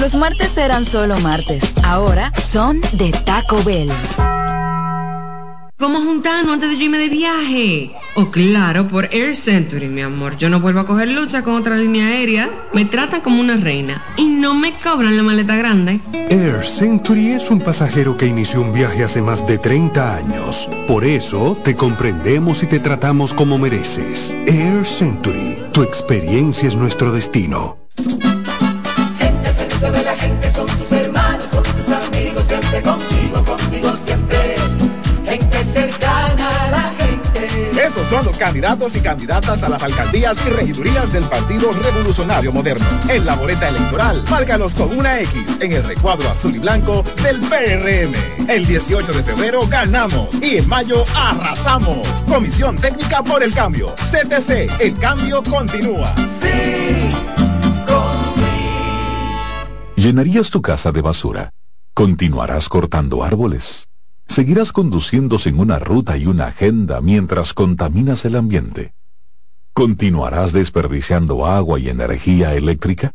Los martes eran solo martes. Ahora son de Taco Bell. Vamos juntarnos antes de yo irme de viaje. Oh, claro, por Air Century, mi amor. Yo no vuelvo a coger lucha con otra línea aérea. Me tratan como una reina. Y no me cobran la maleta grande. Air Century es un pasajero que inició un viaje hace más de 30 años. Por eso, te comprendemos y te tratamos como mereces. Air Century. Tu experiencia es nuestro destino. Son los candidatos y candidatas a las alcaldías y regidurías del Partido Revolucionario Moderno. En la boleta electoral, márcalos con una X en el recuadro azul y blanco del PRM. El 18 de febrero ganamos y en mayo arrasamos. Comisión Técnica por el Cambio. CTC, el cambio continúa. ¿Llenarías tu casa de basura? ¿Continuarás cortando árboles? ¿Seguirás conduciendo sin una ruta y una agenda mientras contaminas el ambiente? ¿Continuarás desperdiciando agua y energía eléctrica?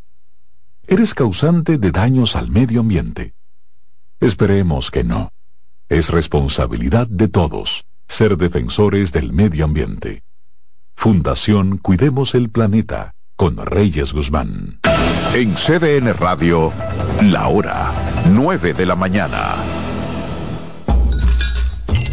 ¿Eres causante de daños al medio ambiente? Esperemos que no. Es responsabilidad de todos ser defensores del medio ambiente. Fundación Cuidemos el Planeta con Reyes Guzmán. En CDN Radio, la hora 9 de la mañana.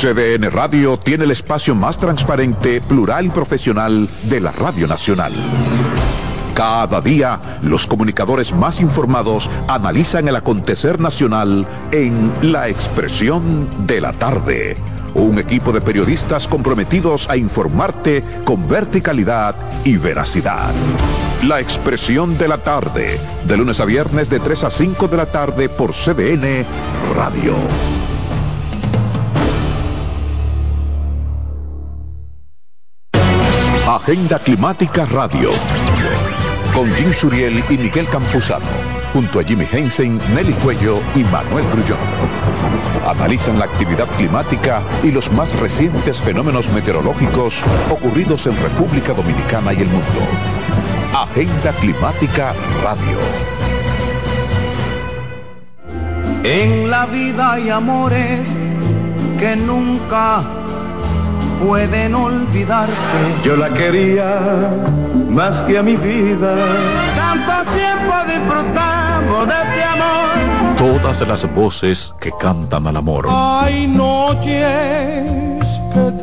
CDN Radio tiene el espacio más transparente, plural y profesional de la Radio Nacional. Cada día, los comunicadores más informados analizan el acontecer nacional en La Expresión de la Tarde. Un equipo de periodistas comprometidos a informarte con verticalidad y veracidad. La Expresión de la Tarde, de lunes a viernes de 3 a 5 de la tarde por CDN Radio. Agenda Climática Radio. Con Jim Suriel y Miguel Campuzano. Junto a Jimmy Hensen, Nelly Cuello y Manuel Grullón. Analizan la actividad climática y los más recientes fenómenos meteorológicos ocurridos en República Dominicana y el mundo. Agenda Climática Radio. En la vida hay amores que nunca pueden olvidarse. Yo la quería más que a mi vida. Tanto tiempo disfrutamos de este amor. Todas las voces que cantan al amor. Hay noches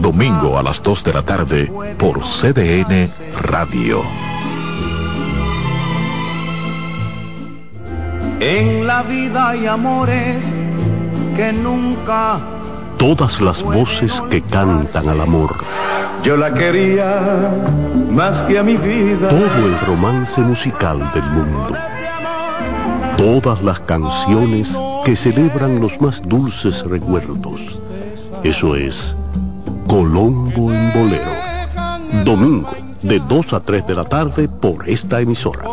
Domingo a las 2 de la tarde por CDN Radio. En la vida hay amores que nunca... Todas las voces que cantan al amor. Yo la quería más que a mi vida. Todo el romance musical del mundo. Todas las canciones que celebran los más dulces recuerdos. Eso es Colombo en Bolero. Domingo, de 2 a 3 de la tarde por esta emisora.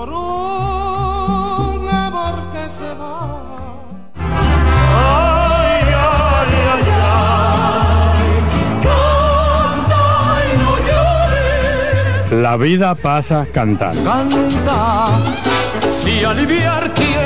La vida pasa cantando. Canta, si aliviar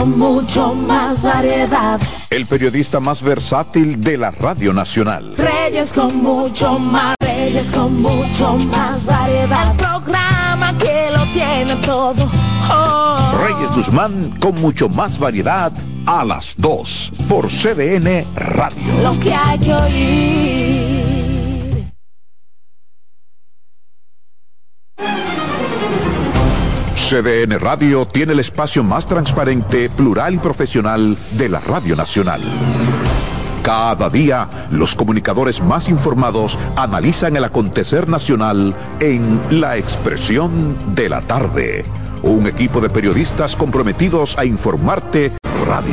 Con mucho más variedad. El periodista más versátil de la Radio Nacional. Reyes con mucho más. Reyes con mucho más variedad. El programa que lo tiene todo. Oh. Reyes Guzmán con mucho más variedad a las 2 por CDN Radio. Lo que hay que oír. CDN Radio tiene el espacio más transparente, plural y profesional de la Radio Nacional. Cada día, los comunicadores más informados analizan el acontecer nacional en La Expresión de la Tarde. Un equipo de periodistas comprometidos a informarte Radio